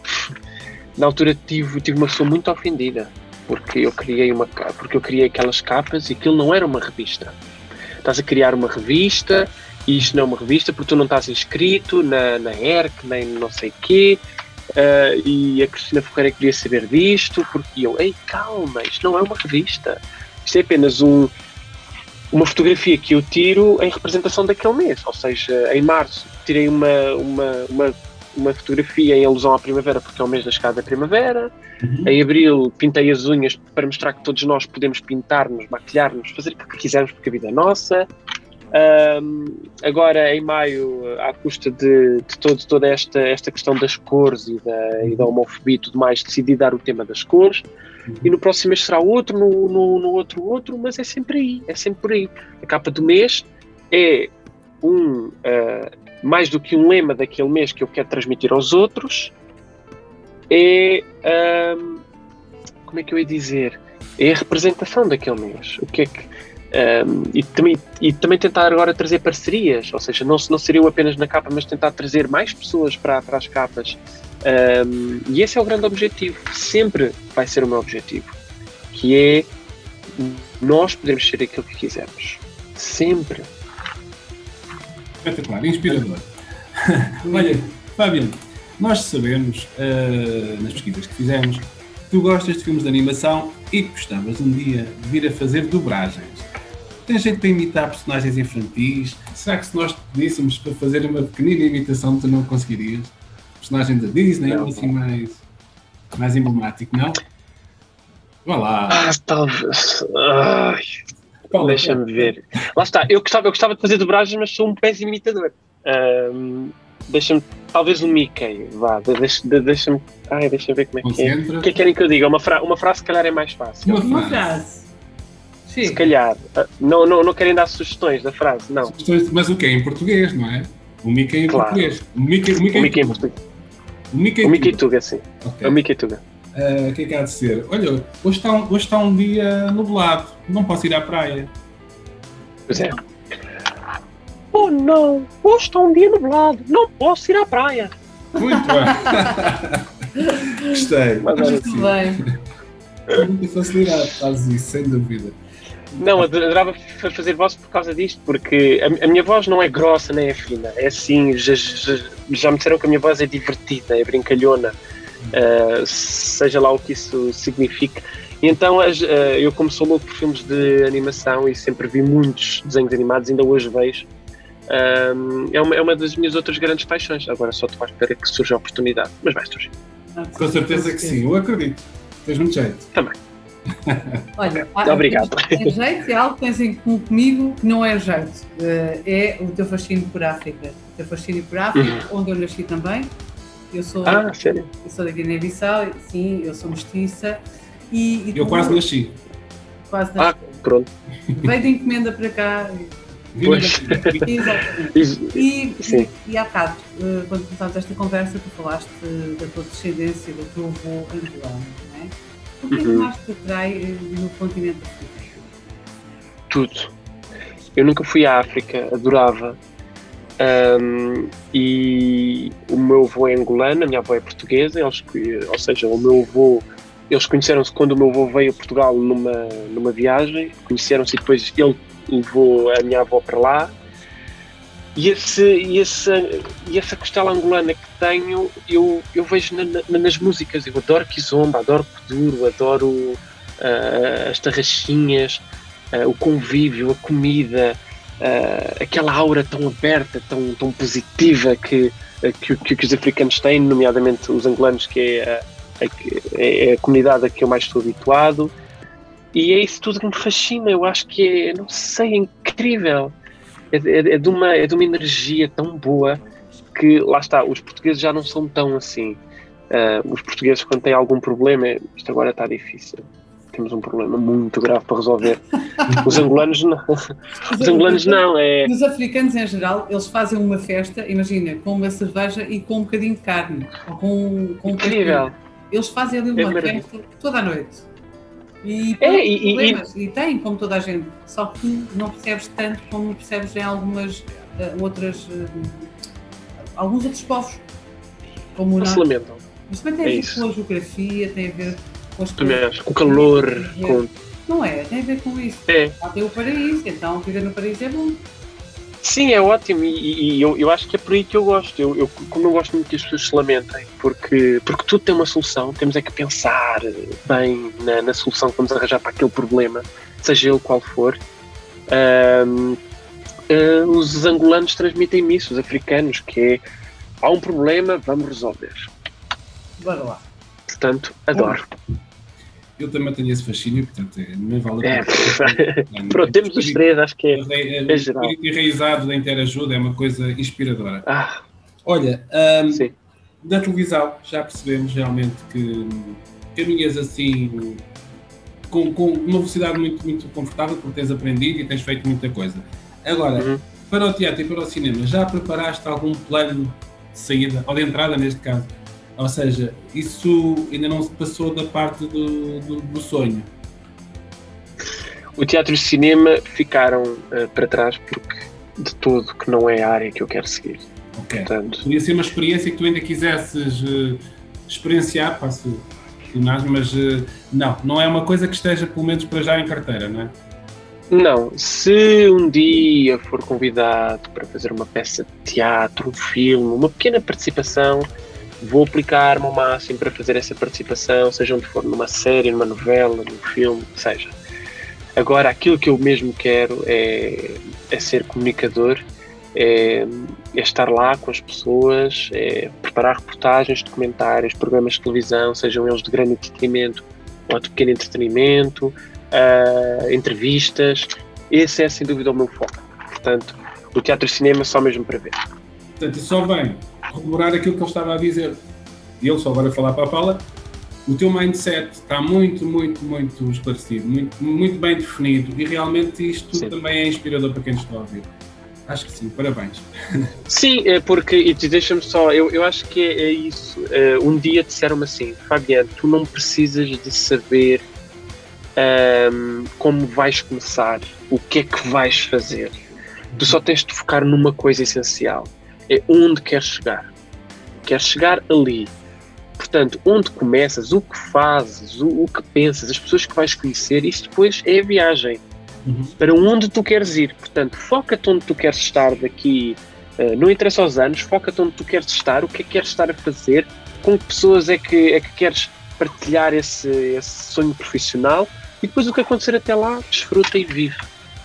na altura tive, tive uma pessoa muito ofendida porque eu criei uma porque eu criei aquelas capas e aquilo não era uma revista. Estás a criar uma revista e isto não é uma revista porque tu não estás inscrito na, na ERC, nem não sei quê. Uh, e a Cristina Ferreira queria saber disto, porque eu, ei, calma, isto não é uma revista. Isto é apenas um, uma fotografia que eu tiro em representação daquele mês. Ou seja, em março tirei uma, uma, uma uma fotografia em alusão à primavera, porque é o mês da chegada da primavera. Uhum. Em abril pintei as unhas para mostrar que todos nós podemos pintar-nos, maquilhar-nos, fazer o que quisermos, porque a vida é nossa. Agora, em maio, à custa de, de todo, toda esta, esta questão das cores e da, e da homofobia e tudo mais, decidi dar o tema das cores. Uhum. E no próximo mês será outro, no, no, no outro, outro, mas é sempre aí, é sempre por aí. A capa do mês é um, uh, mais do que um lema daquele mês que eu quero transmitir aos outros, é. Como é que eu ia dizer? É a representação daquele mês. O que é que. Um, e, também, e também tentar agora trazer parcerias, ou seja, não, não seria apenas na capa, mas tentar trazer mais pessoas para, para as capas. Um, e esse é o grande objetivo, sempre vai ser o meu objetivo, que é nós podemos ser aquilo que quisermos. Sempre espetacular, inspirador. Olha, Fábio, nós sabemos, uh, nas pesquisas que fizemos, que tu gostas de filmes de animação e que gostavas um dia de vir a fazer dobragens. Tens jeito para imitar personagens infantis? Será que se nós te pedíssemos para fazer uma pequenina imitação, tu não conseguirias? Personagem da Disney, não, assim mais, mais emblemático, não? Vá lá. Ah, talvez. Ai. Deixa-me ver. Lá está, eu gostava, eu gostava de fazer dobragens, mas sou um péssimo imitador. Um, deixa-me, talvez um Mickey, vá, deixa-me, deixa ai, deixa ver como é que é. O que é que querem que eu diga? Uma, fra uma frase, se calhar, é mais fácil. Uma frase. Sim. Se calhar. Ah, não, não, não querem dar sugestões da frase, não. Sugestões, mas o que é em português, não é? O Mickey em claro. português. O Mickey, o Mickey, o Mickey em português. O Mickey, o Mickey Tuga, sim. Okay. É o Mickey Tuga. Uh, o que é que há de ser? Olha, hoje está, um, hoje está um dia nublado, não posso ir à praia. Pois é. Oh não, hoje está um dia nublado, não posso ir à praia. Muito bem. Gostei. Mas Muito bem. Com muita facilidade, fazes isso, sem dúvida. Não, adorava fa- fazer voz por causa disto, porque a, a minha voz não é grossa nem é fina, é assim, já, já, já me disseram que a minha voz é divertida, é brincalhona, ah, seja lá o que isso signifique. E então as- ah, eu como sou louco por filmes de animação e sempre vi muitos desenhos animados, ainda hoje vejo, ah, é, uma, é uma das minhas outras grandes paixões. Agora só estou à espera que surja a oportunidade, mas vai surgir. Com certeza que sim, eu acredito. Tens muito jeito. Olha, Obrigado. Tem jeito, é algo que tens em comum comigo que não é jeito. Eh, É o teu fascínio por África. O teu fascínio por África, onde eu nasci também. Eu sou, Ah, sério? eu sou da Guiné-Bissau, sim, eu sou mestiça. E, e Eu tu- quase nasci. quase Ah, nasci. pronto. Veio de encomenda para cá. Vim Pois. Exatamente. E, Sim. e, e há bocado, eh, quando começámos esta conversa, tu falaste da tua descendência, do teu avô angolano? O que é que Uhum. mais te atrai eh, no continente africano? tudo. Eu nunca fui à África, adorava. Ahm, e o meu avô é angolano, a minha avó é portuguesa, eles, ou seja, o meu avô, eles conheceram-se quando o meu avô veio a Portugal numa, numa viagem, conheceram-se e depois ele levou a minha avó para lá. E, esse, e, e essa costela angolana que tenho, eu, eu vejo na- na- nas músicas. Eu adoro Kizomba, adoro Kuduro, adoro ah, as tarraxinhas, ah, o convívio, a comida, ah, aquela aura tão aberta, tão, tão positiva que, que, que- que os africanos têm, nomeadamente os angolanos, que é a, a é a comunidade a que eu mais estou habituado. E é isso tudo que me fascina. Eu acho que é, não sei, é incrível. É, é- é de uma, é de uma energia tão boa que, lá está, os portugueses já não são tão assim. Ah, os portugueses, quando têm algum problema, é, isto agora está difícil. Temos um problema muito grave para resolver. Os angolanos não. Os angolanos não, é. Os africanos, em geral, eles fazem uma festa, imagina, com uma cerveja e com um bocadinho de carne, ou com, com um Incrível. Eles fazem ali É uma maravilhoso. festa toda a noite. E, É, e- e- e, têm, como toda a gente, só que não percebes tanto como percebes em algumas eh, outras. eh, alguns outros povos. Como o Não se lamentam. Isto também tem É a ver isso. com a geografia, tem a ver com as acho. Com o calor, com. Não é, tem a ver com isso. É. Lá tem o paraíso, então viver no paraíso é bom. Sim, é ótimo e, e- eu, eu acho que é por aí que eu gosto. Eu, eu, como não gosto muito que as pessoas se lamentem, porque, porque tudo tem uma solução, temos é que pensar bem na, na solução que vamos arranjar para aquele problema, seja ele qual for. Ahm, ah, os angolanos transmitem-me isso, os africanos, que é há um problema, vamos resolver. Bora lá. Portanto, adoro. Eu também tenho esse fascínio, portanto, é- não vale a É. pena. Pronto, temos os três, acho que é. É, é. O espírito enraizado da interajuda é uma coisa inspiradora. Ah, Olha, da televisão já percebemos realmente que caminhas assim com, com uma velocidade muito, muito confortável porque tens aprendido e tens feito muita coisa. Agora, Uhum. para o teatro e para o cinema, já preparaste algum plano de saída, ou de entrada neste caso? Ou seja, isso ainda não se passou da parte do, do, do sonho. O teatro e o cinema ficaram ah, para trás porque de todo que não é a área que eu quero seguir. Ok. Portanto, Podia ser uma experiência que tu ainda quisesses eh, experienciar, passo mas eh, não, não é uma coisa que esteja pelo menos para já em carteira, não é? Não, se um dia for convidado para fazer uma peça de teatro, um filme, uma pequena participação, vou aplicar-me ao máximo para fazer essa participação, seja onde for, numa série, numa novela, num filme, seja. Agora, aquilo que eu mesmo quero é, é ser comunicador, é, é estar lá com as pessoas, é preparar reportagens, documentários, programas de televisão, sejam eles de grande entretenimento ou de pequeno entretenimento, ah, entrevistas. Esse é sem dúvida o meu foco. Portanto, o teatro e cinema só mesmo para ver. Portanto, só vem corroborar aquilo que ele estava a dizer. E ele só agora falar para a Paula. O teu mindset está muito, muito, muito esclarecido, muito, muito bem definido e realmente isto Sim. também é inspirador para quem nos está a ouvir. Acho que sim, parabéns. Sim, é porque, e deixa-me só, eu, eu acho que é, é isso. Eh, um dia disseram-me assim, Fabiano, tu não precisas de saber ahm, como vais começar, o que é que vais fazer. Tu só tens de focar numa coisa essencial: é onde queres chegar. Queres chegar ali. Portanto, onde começas, o que fazes, o, o que pensas, as pessoas que vais conhecer, isso depois é a viagem. Uhum. Para onde tu queres ir. Portanto, foca-te onde tu queres estar daqui. Uh, não interessa aos anos, foca-te onde tu queres estar, o que é que queres estar a fazer, com que pessoas é que, é que queres partilhar esse, esse sonho profissional e depois o que acontecer até lá, desfruta e vive.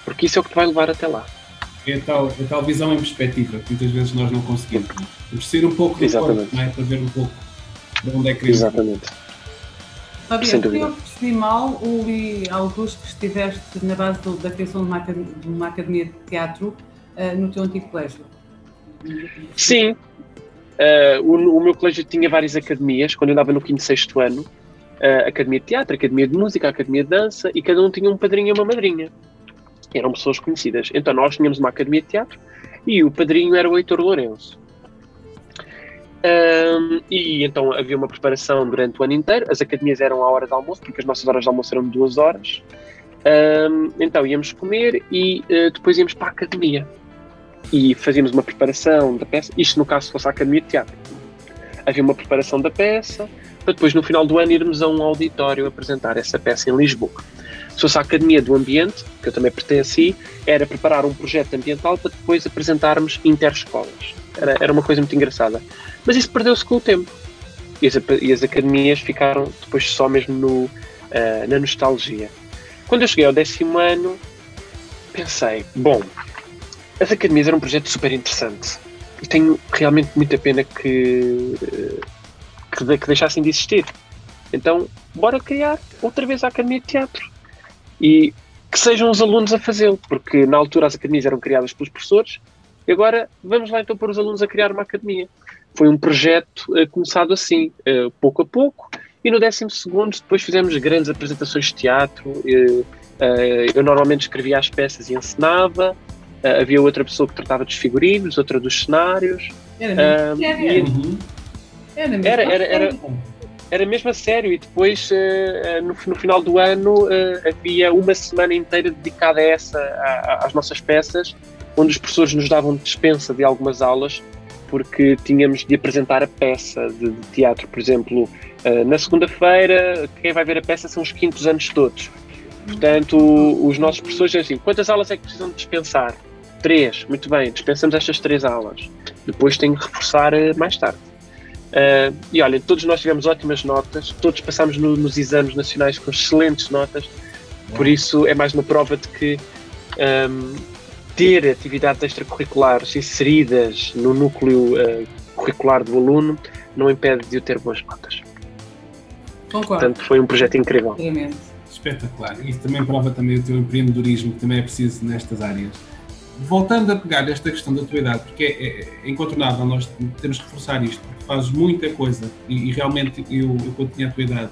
Porque isso é o que te vai levar até lá. É tal, é tal visão em perspectiva que muitas vezes nós não conseguimos. Temos de ser um pouco do Exatamente. corpo, não é? para ver um pouco de onde é que Exatamente. Fabiano, se eu percebi mal, o li alguns que estiveste na base do, da criação de uma, de uma, academia de teatro uh, no teu antigo colégio. Sim. Uh, o, o, meu colégio tinha várias academias, quando eu andava no 5 e 6 ano, uh, academia de teatro, academia de música, academia de dança, e cada um tinha um padrinho e uma madrinha. Eram pessoas conhecidas. Então nós tínhamos uma academia de teatro e o padrinho era o Heitor Lourenço. Um, e então havia uma preparação durante o ano inteiro. As academias eram à hora de almoço, porque as nossas horas de almoço eram duas horas. Um, então íamos comer e uh, depois íamos para a academia. E fazíamos uma preparação da peça. Isto no caso fosse a academia de teatro. Havia uma preparação da peça, para depois no final do ano irmos a um auditório apresentar essa peça em Lisboa. Se fosse a Academia do Ambiente, que eu também pertenci, era preparar um projeto ambiental para depois apresentarmos interescolas. Era, era uma coisa muito engraçada. Mas isso perdeu-se com o tempo. E as, e as, academias ficaram depois só mesmo no, uh, na nostalgia. Quando eu cheguei ao décimo ano, pensei, bom, as academias eram um projeto super interessante. E tenho realmente muita pena que, que, que deixassem de existir. Então, bora criar outra vez a Academia de Teatro. E que sejam os alunos a fazê-lo, porque na altura as academias eram criadas pelos professores, e agora vamos lá então pôr os alunos a criar uma academia. Foi um projeto uh, começado assim, uh, pouco a pouco, e no 12 depois fizemos grandes apresentações de teatro. Uh, eu normalmente escrevia as peças e ensinava, havia outra pessoa que tratava dos figurinos, outra dos cenários. Era, mesmo, era, era, era, era, era, era mesmo a sério e depois no, no final do ano havia uma semana inteira dedicada a essa, a, às nossas peças onde os professores nos davam dispensa de algumas aulas porque tínhamos de apresentar a peça de, de teatro, por exemplo, na segunda-feira, quem vai ver a peça são os quintos anos todos. Portanto, os nossos professores assim: quantas aulas é que precisam dispensar? Três. Muito bem, dispensamos estas três aulas. Depois tenho que reforçar mais tarde. Uh, e olhem, todos nós tivemos ótimas notas, todos passámos no, nos exames nacionais com excelentes notas, por isso é mais uma prova de que um, ter atividades extracurriculares inseridas no núcleo uh, curricular do aluno não impede de eu ter boas notas. Concordo. Portanto, foi um projeto incrível. Realmente. Espetacular. Isso também prova também o teu empreendedorismo, que também é preciso nestas áreas. Voltando a pegar esta questão da tua idade, porque é, é incontornável, nós temos que reforçar isto, porque fazes muita coisa e, e realmente eu, eu, quando tinha a tua idade,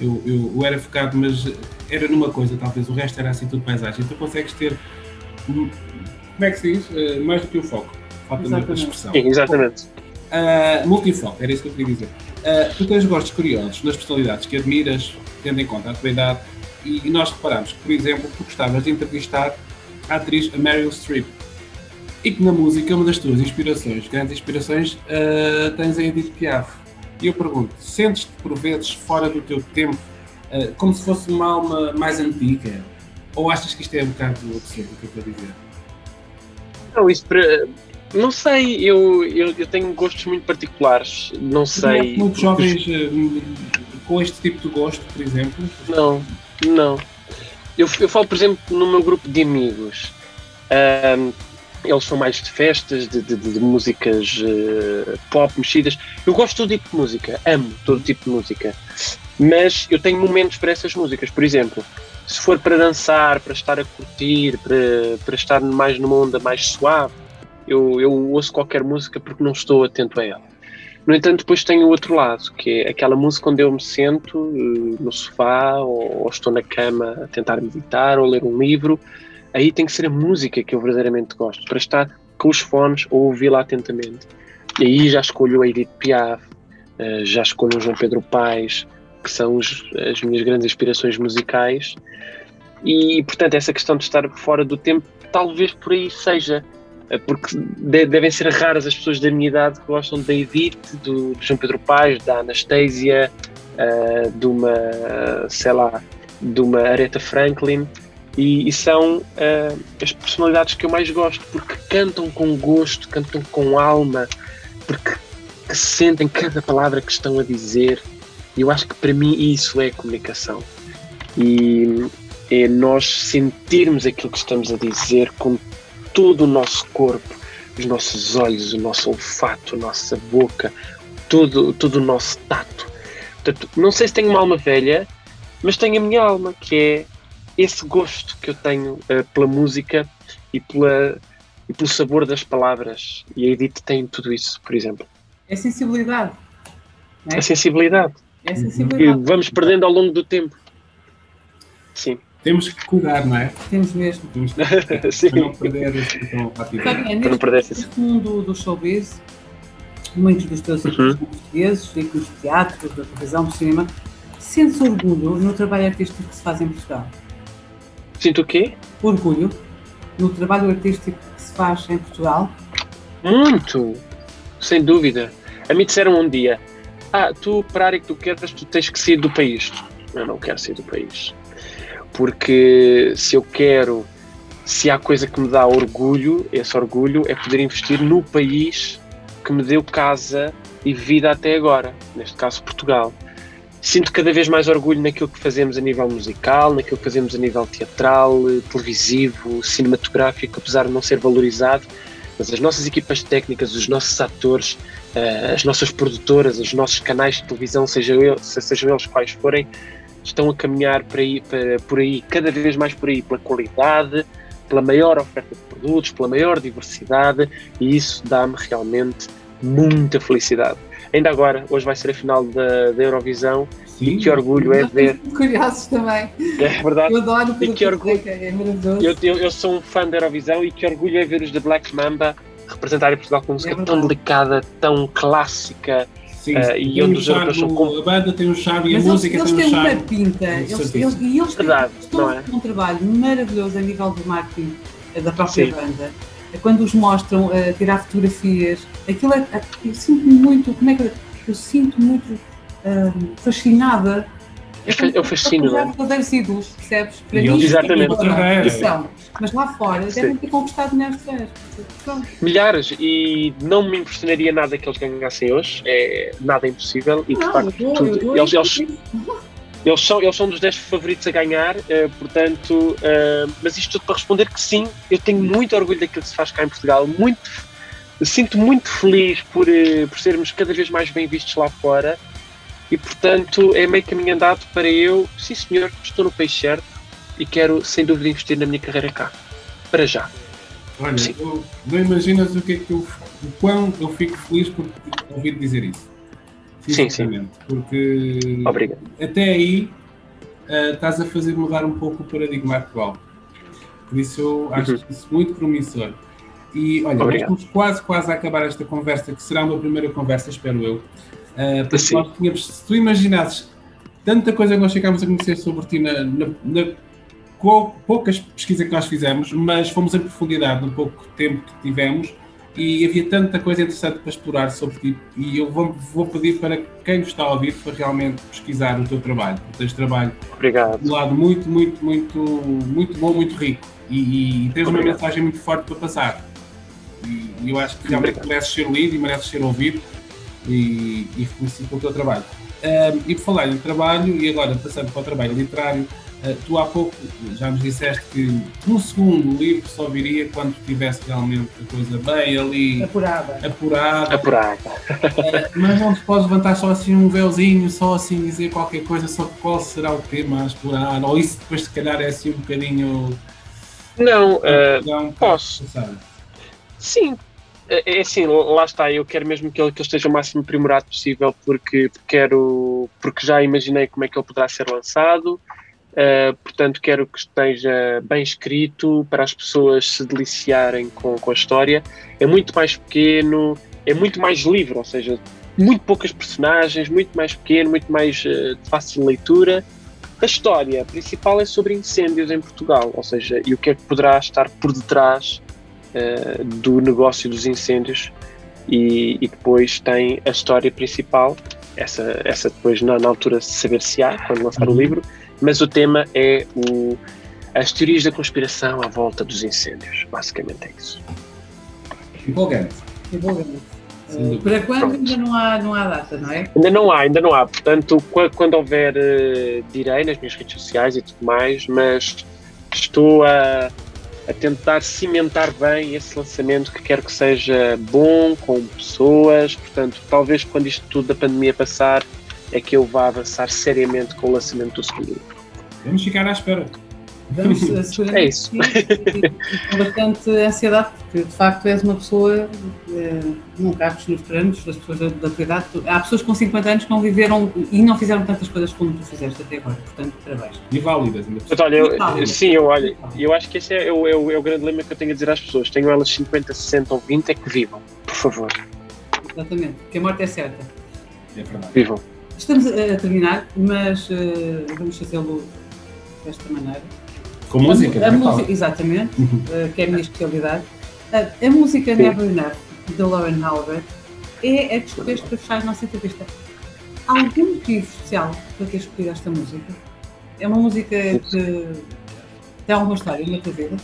eu, eu, eu, era focado, mas era numa coisa, talvez o resto era assim tudo paisagem. Tu consegues ter como é que se diz? Uh, mais do que o foco. Falta a expressão. Sim, exatamente. Uh, multifoco, era isso que eu queria dizer. Uh, tu tens gostos curiosos nas personalidades que admiras, tendo em conta a tua idade, e nós reparamos que, por exemplo, tu gostavas de entrevistar a atriz Meryl Streep e que na música uma das tuas inspirações, grandes inspirações, uh, tens a Edith Piaf. E eu pergunto, sentes-te por vezes fora do teu tempo, uh, como se fosse uma alma mais antiga? Ou achas que isto é um bocado absurdo o que eu estou a dizer? Não, isso para. Não sei, eu, eu, eu, tenho gostos muito particulares. Não sei. Muitos jovens uh, com este tipo de gosto, por exemplo? Não, não. Eu, eu falo, por exemplo, no meu grupo de amigos. Um, eles são mais de festas, de, de, de músicas uh, pop mexidas. Eu gosto de todo tipo de música, amo todo tipo de música. Mas eu tenho momentos para essas músicas. Por exemplo, se for para dançar, para estar a curtir, para, para estar mais numa onda mais suave, eu, eu ouço qualquer música porque não estou atento a ela. No entanto, depois tem o outro lado, que é aquela música onde eu me sento uh, no sofá ou, ou, estou na cama a tentar meditar ou ler um livro. Aí tem que ser a música que eu verdadeiramente gosto, para estar com os fones ou ouvi-la atentamente. E aí já escolho a Edith Piaf, uh, já escolho o João Pedro Paes, que são os, as minhas grandes inspirações musicais. E, portanto, essa questão de estar fora do tempo, talvez por aí seja. Porque devem ser raras as pessoas da minha idade que gostam da Edith, do, do João Pedro Paes, da Anastasia, uh, de uma, sei lá, de uma Aretha Franklin. E, e são uh, as personalidades que eu mais gosto, porque cantam com gosto, cantam com alma, porque sentem cada palavra que estão a dizer. E eu acho que para mim isso é comunicação. E é nós sentirmos aquilo que estamos a dizer com todo o nosso corpo, os nossos olhos, o nosso olfato, a nossa boca, todo, todo o nosso tato. Portanto, não sei se tenho uma alma velha, mas tenho a minha alma, que é esse gosto que eu tenho uh, pela música e, pela, e pelo sabor das palavras. E a Edith tem tudo isso, por exemplo. É sensibilidade. É? A sensibilidade. É sensibilidade. E vamos perdendo ao longo do tempo. Sim. Temos que cuidar, não é? Temos mesmo. Temos que, Sim. Para não perder esse então, Para não perder esse mundo do showbiz, muitos dos teus uhum. são portugueses, ícones de teatro, da televisão, do cinema, sentes orgulho no trabalho artístico que se faz em Portugal? Sinto o quê? Orgulho no trabalho artístico que se faz em Portugal? Muito! Sem dúvida. A mim disseram um dia, ah, tu, para a área que tu queres, tu tens que sair do país. Eu não quero sair do país porque se eu quero, se há coisa que me dá orgulho, esse orgulho é poder investir no país que me deu casa e vida até agora, neste caso Portugal. Sinto cada vez mais orgulho naquilo que fazemos a nível musical, naquilo que fazemos a nível teatral, televisivo, cinematográfico, apesar de não ser valorizado, mas as nossas equipas técnicas, os nossos atores, eh, as nossas produtoras, os nossos canais de televisão, sejam eles, sejam eles quais forem, estão a caminhar por aí, para, por aí, cada vez mais por aí, pela qualidade, pela maior oferta de produtos, pela maior diversidade, e isso dá-me realmente muita felicidade. Ainda agora, hoje vai ser a final da, da Eurovisão, Sim, e que orgulho é ver. Curiosos também. É verdade. Eu adoro e que orgulho. É maravilhoso. Eu, eu, eu, sou um fã da Eurovisão e que orgulho é ver os da Black Mamba representarem Portugal com música é tão delicada, tão clássica, Sim, uh, e onde os europeus são com... A banda tem um charme e a música eles, tem um charme. Eles têm uma pinta. Eles, eles, e eles Verdade, estão é? um trabalho maravilhoso a nível do marketing eh, da própria Sim. banda. É quando os mostram a uh, tirar fotografias, aquilo é, eu sinto muito, como é que eu sinto muito uh, fascinada eu, fascino, não é? verdadeiros ídolos, percebes? Para mim, Exatamente. São. Mas lá fora Sim. devem ter conquistado milhares de fãs. Milhares, e não me impressionaria nada que eles ganhassem hoje, é nada impossível, e de não, facto, eu, tudo, eu, eles, eles, eles, são, eles são dos 10 favoritos a ganhar, uh, portanto, uh, mas isto tudo para responder que sim, eu tenho muito orgulho daquilo que se faz cá em Portugal, muito, sinto muito feliz por, uh, por sermos cada vez mais bem vistos lá fora e portanto é meio caminho andado para eu, sim senhor, estou no país certo e quero sem dúvida investir na minha carreira cá. Para já. Olha, tu não imaginas o que é que eu, o quão eu fico feliz por ouvir dizer isso. Sim, sim. Porque Obrigado. até aí uh, estás a fazer mudar um pouco o paradigma atual. Por isso eu acho uhum. isso muito promissor. E olha, estamos quase, quase a acabar esta conversa, que será uma primeira conversa, espero eu. Uh, porque nós tínhamos, se tu imaginasses tanta coisa que nós ficámos a conhecer sobre ti na, na, na poucas pesquisas que nós fizemos, mas fomos em profundidade no pouco tempo que tivemos e havia tanta coisa interessante para explorar sobre ti. E eu vou, vou pedir para quem está a ouvir para realmente pesquisar o teu trabalho. O teu trabalho Obrigado. de um lado muito, muito, muito, muito bom, muito rico. E, e tens Obrigado. uma mensagem muito forte para passar. E, e eu acho que realmente Obrigado. mereces ser lido e mereces ser ouvido e, e reconhecido pelo teu trabalho. Um, e por falar em trabalho, e agora passando para o trabalho literário, uh, tu há pouco já nos disseste que um segundo livro só viria quando tivesse realmente a coisa bem ali apurada. apurada. apurada. Uh, mas não te podes levantar só assim um véuzinho, só assim dizer qualquer coisa sobre qual será o tema a explorar, ou isso depois se calhar é assim um bocadinho. Não, uh, um posso. Sim, é, é assim, lá está, eu quero mesmo que ele, que ele esteja o máximo aprimorado possível porque quero, porque já imaginei como é que ele poderá ser lançado, uh, portanto quero que esteja bem escrito para as pessoas se deliciarem com, com a história. É muito mais pequeno, é muito mais livre, ou seja, muito poucas personagens, muito mais pequeno, muito mais uh, de fácil leitura. A história principal é sobre incêndios em Portugal, ou seja, e o que é que poderá estar por detrás uh, do negócio dos incêndios e, e, depois tem a história principal, essa, essa depois na, na altura saber-se-á, quando lançar o livro, mas o tema é o, as teorias da conspiração à volta dos incêndios, basicamente é isso. Empolgante. Empolgante. Uh, para quando Pronto. ainda não há, não há data, não é? Ainda não há, ainda não há. Portanto, quando, houver, uh, direi nas minhas redes sociais e tudo mais, mas estou a, a tentar cimentar bem esse lançamento que quero que seja bom, com pessoas. Portanto, talvez quando isto tudo da pandemia passar, é que eu vá avançar seriamente com o lançamento do segundo livro. Vamos ficar à espera. Vamos eh, seguramente é isso. com bastante ansiedade, porque de facto és uma pessoa, eh, não cabes nos treinos das pessoas da, da tua idade. Há pessoas com 50 anos que não viveram e não fizeram tantas coisas como tu fizeste até agora, portanto, parabéns. E válidas ainda. Mas, olha, eu, sim, eu, olha, eu acho que esse é, é, o, é, o, é o grande lema que eu tenho a dizer às pessoas. Tenho elas 50, 60 ou 20, é que vivam, por favor. Exatamente, que a morte é certa. É verdade. Vivam. Estamos a terminar, mas uh, vamos fazê-lo desta maneira. Com música, a, a música Exatamente, uh, que é a minha especialidade. Uh, a música Sim. Never Enough, de Lauren Halbert, é a que escolheste para fechar a nossa entrevista. Há algum motivo especial para ter escolhido esta música? É uma música que tem alguma história na tua vida?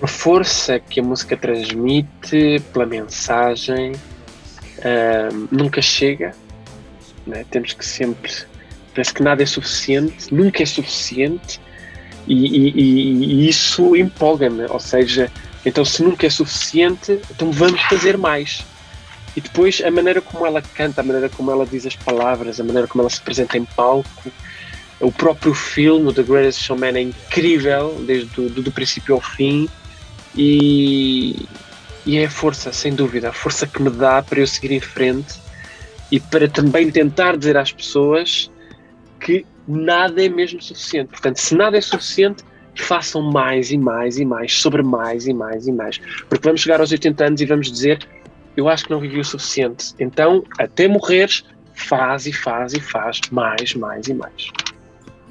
A força que a música transmite pela mensagem uh, nunca chega. Né? Temos que sempre. Parece que nada é suficiente, nunca é suficiente e, e, e isso empolga-me, ou seja, então se nunca é suficiente, então vamos fazer mais. E depois a maneira como ela canta, a maneira como ela diz as palavras, a maneira como ela se apresenta em palco, o próprio filme, The Greatest Showman, é incrível, desde o do, do princípio ao fim. E, e é a força, sem dúvida, a força que me dá para eu seguir em frente e para também tentar dizer às pessoas nada é mesmo suficiente. Portanto, se nada é suficiente, façam mais e mais e mais, sobre mais e mais e mais. Porque vamos chegar aos 80 anos e vamos dizer: Eu acho que não vivi o suficiente. Então, até morreres, faz e faz e faz mais, mais e mais.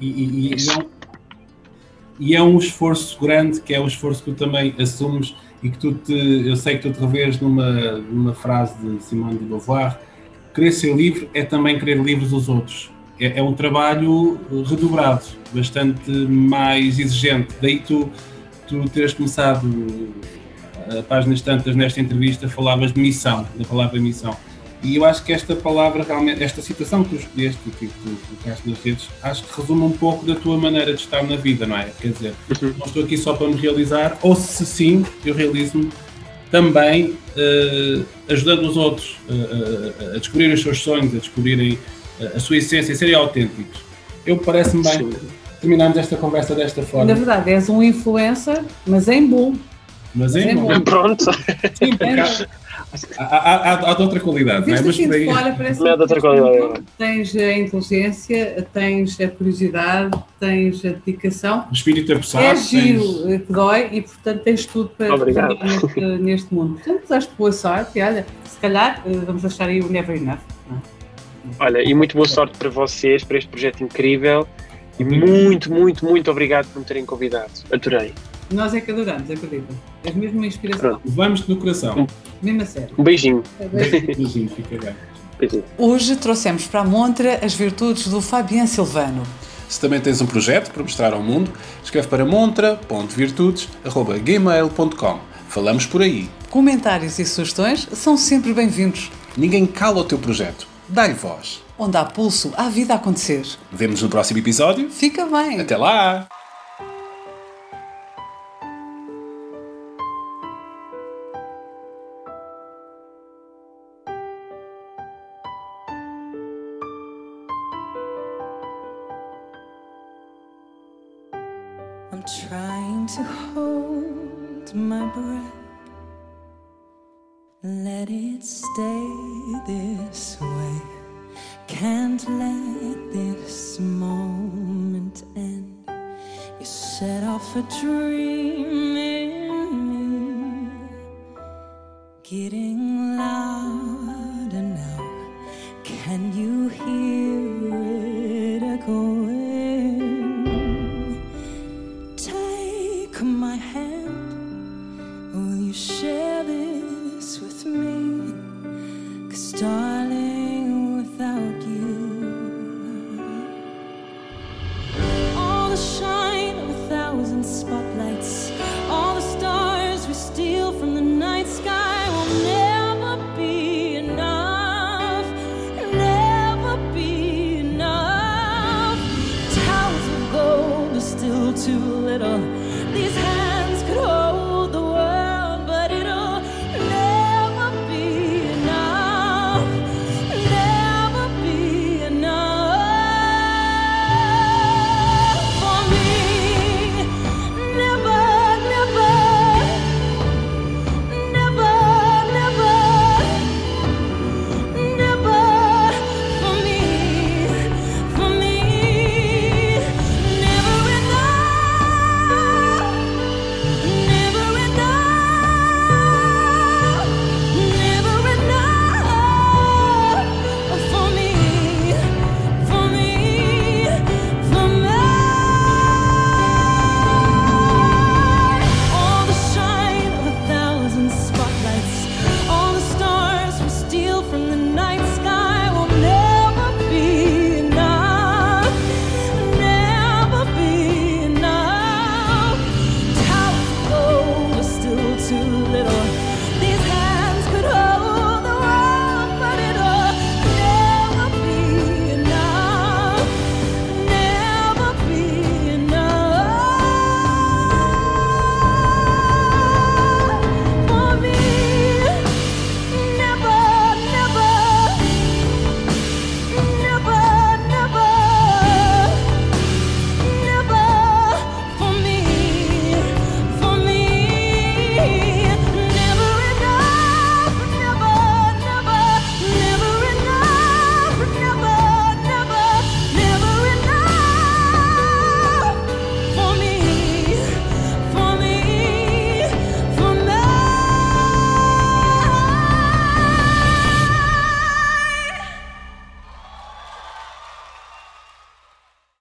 E, e, e, é um, e, é um, esforço grande, que é um esforço que tu também assumes e que tu te, eu sei que tu te revês numa, numa frase de Simone de Beauvoir: querer ser livre é também querer livres os outros é, é, um trabalho redobrado, bastante mais exigente. Daí tu, tu teres começado, a páginas tantas nesta entrevista, falavas de missão, da palavra missão. E eu acho que esta palavra, realmente, esta situação que tu escolheste e que tu colocaste nas redes, acho que resume um pouco da tua maneira de estar na vida, não é? Quer dizer, uhum. não estou aqui só para me realizar, ou se sim, eu realizo-me também uh, ajudando os outros uh, uh, a descobrir os seus sonhos, a descobrirem a sua essência, serem autênticos. Eu parece-me bem terminarmos esta conversa desta forma. Na verdade, és um influencer, mas em bom. Mas em, bom. bom. Pronto. Sim, há, há, há, há, de outra qualidade, não é? Mas assim de fora parece não é de outra qualidade. Tens a inteligência, tens a curiosidade, tens a dedicação. O espírito aguçado. É giro tens... que dói e, portanto, tens tudo para neste, neste mundo. Portanto, desejo boa sorte e, olha, se calhar eh, vamos deixar aí o Never Enough. É? Olha, e muito boa sorte para vocês, para este projeto incrível. E muito, muito, muito obrigado por me terem convidado. Adorei. Nós é que adoramos, acredita. És mesmo uma inspiração. Vamos-te no coração. Mesmo a sério. Um beijinho. beijinho, fica bem. Beijinho. Hoje trouxemos para a montra as virtudes do Fabian Silvano. Se também tens um projeto para mostrar ao mundo, escreve para montra.virtudes.gmail.com. Falamos por aí. Comentários e sugestões são sempre bem-vindos. Ninguém cala o teu projeto dá-lhe voz. Onde há pulso, há vida a acontecer. Vemos no próximo episódio. Fica bem. Até lá! I'm trying to hold my breath. Let it stay this way. Can't let this moment end. You set off a dream in me, getting louder now. Can you hear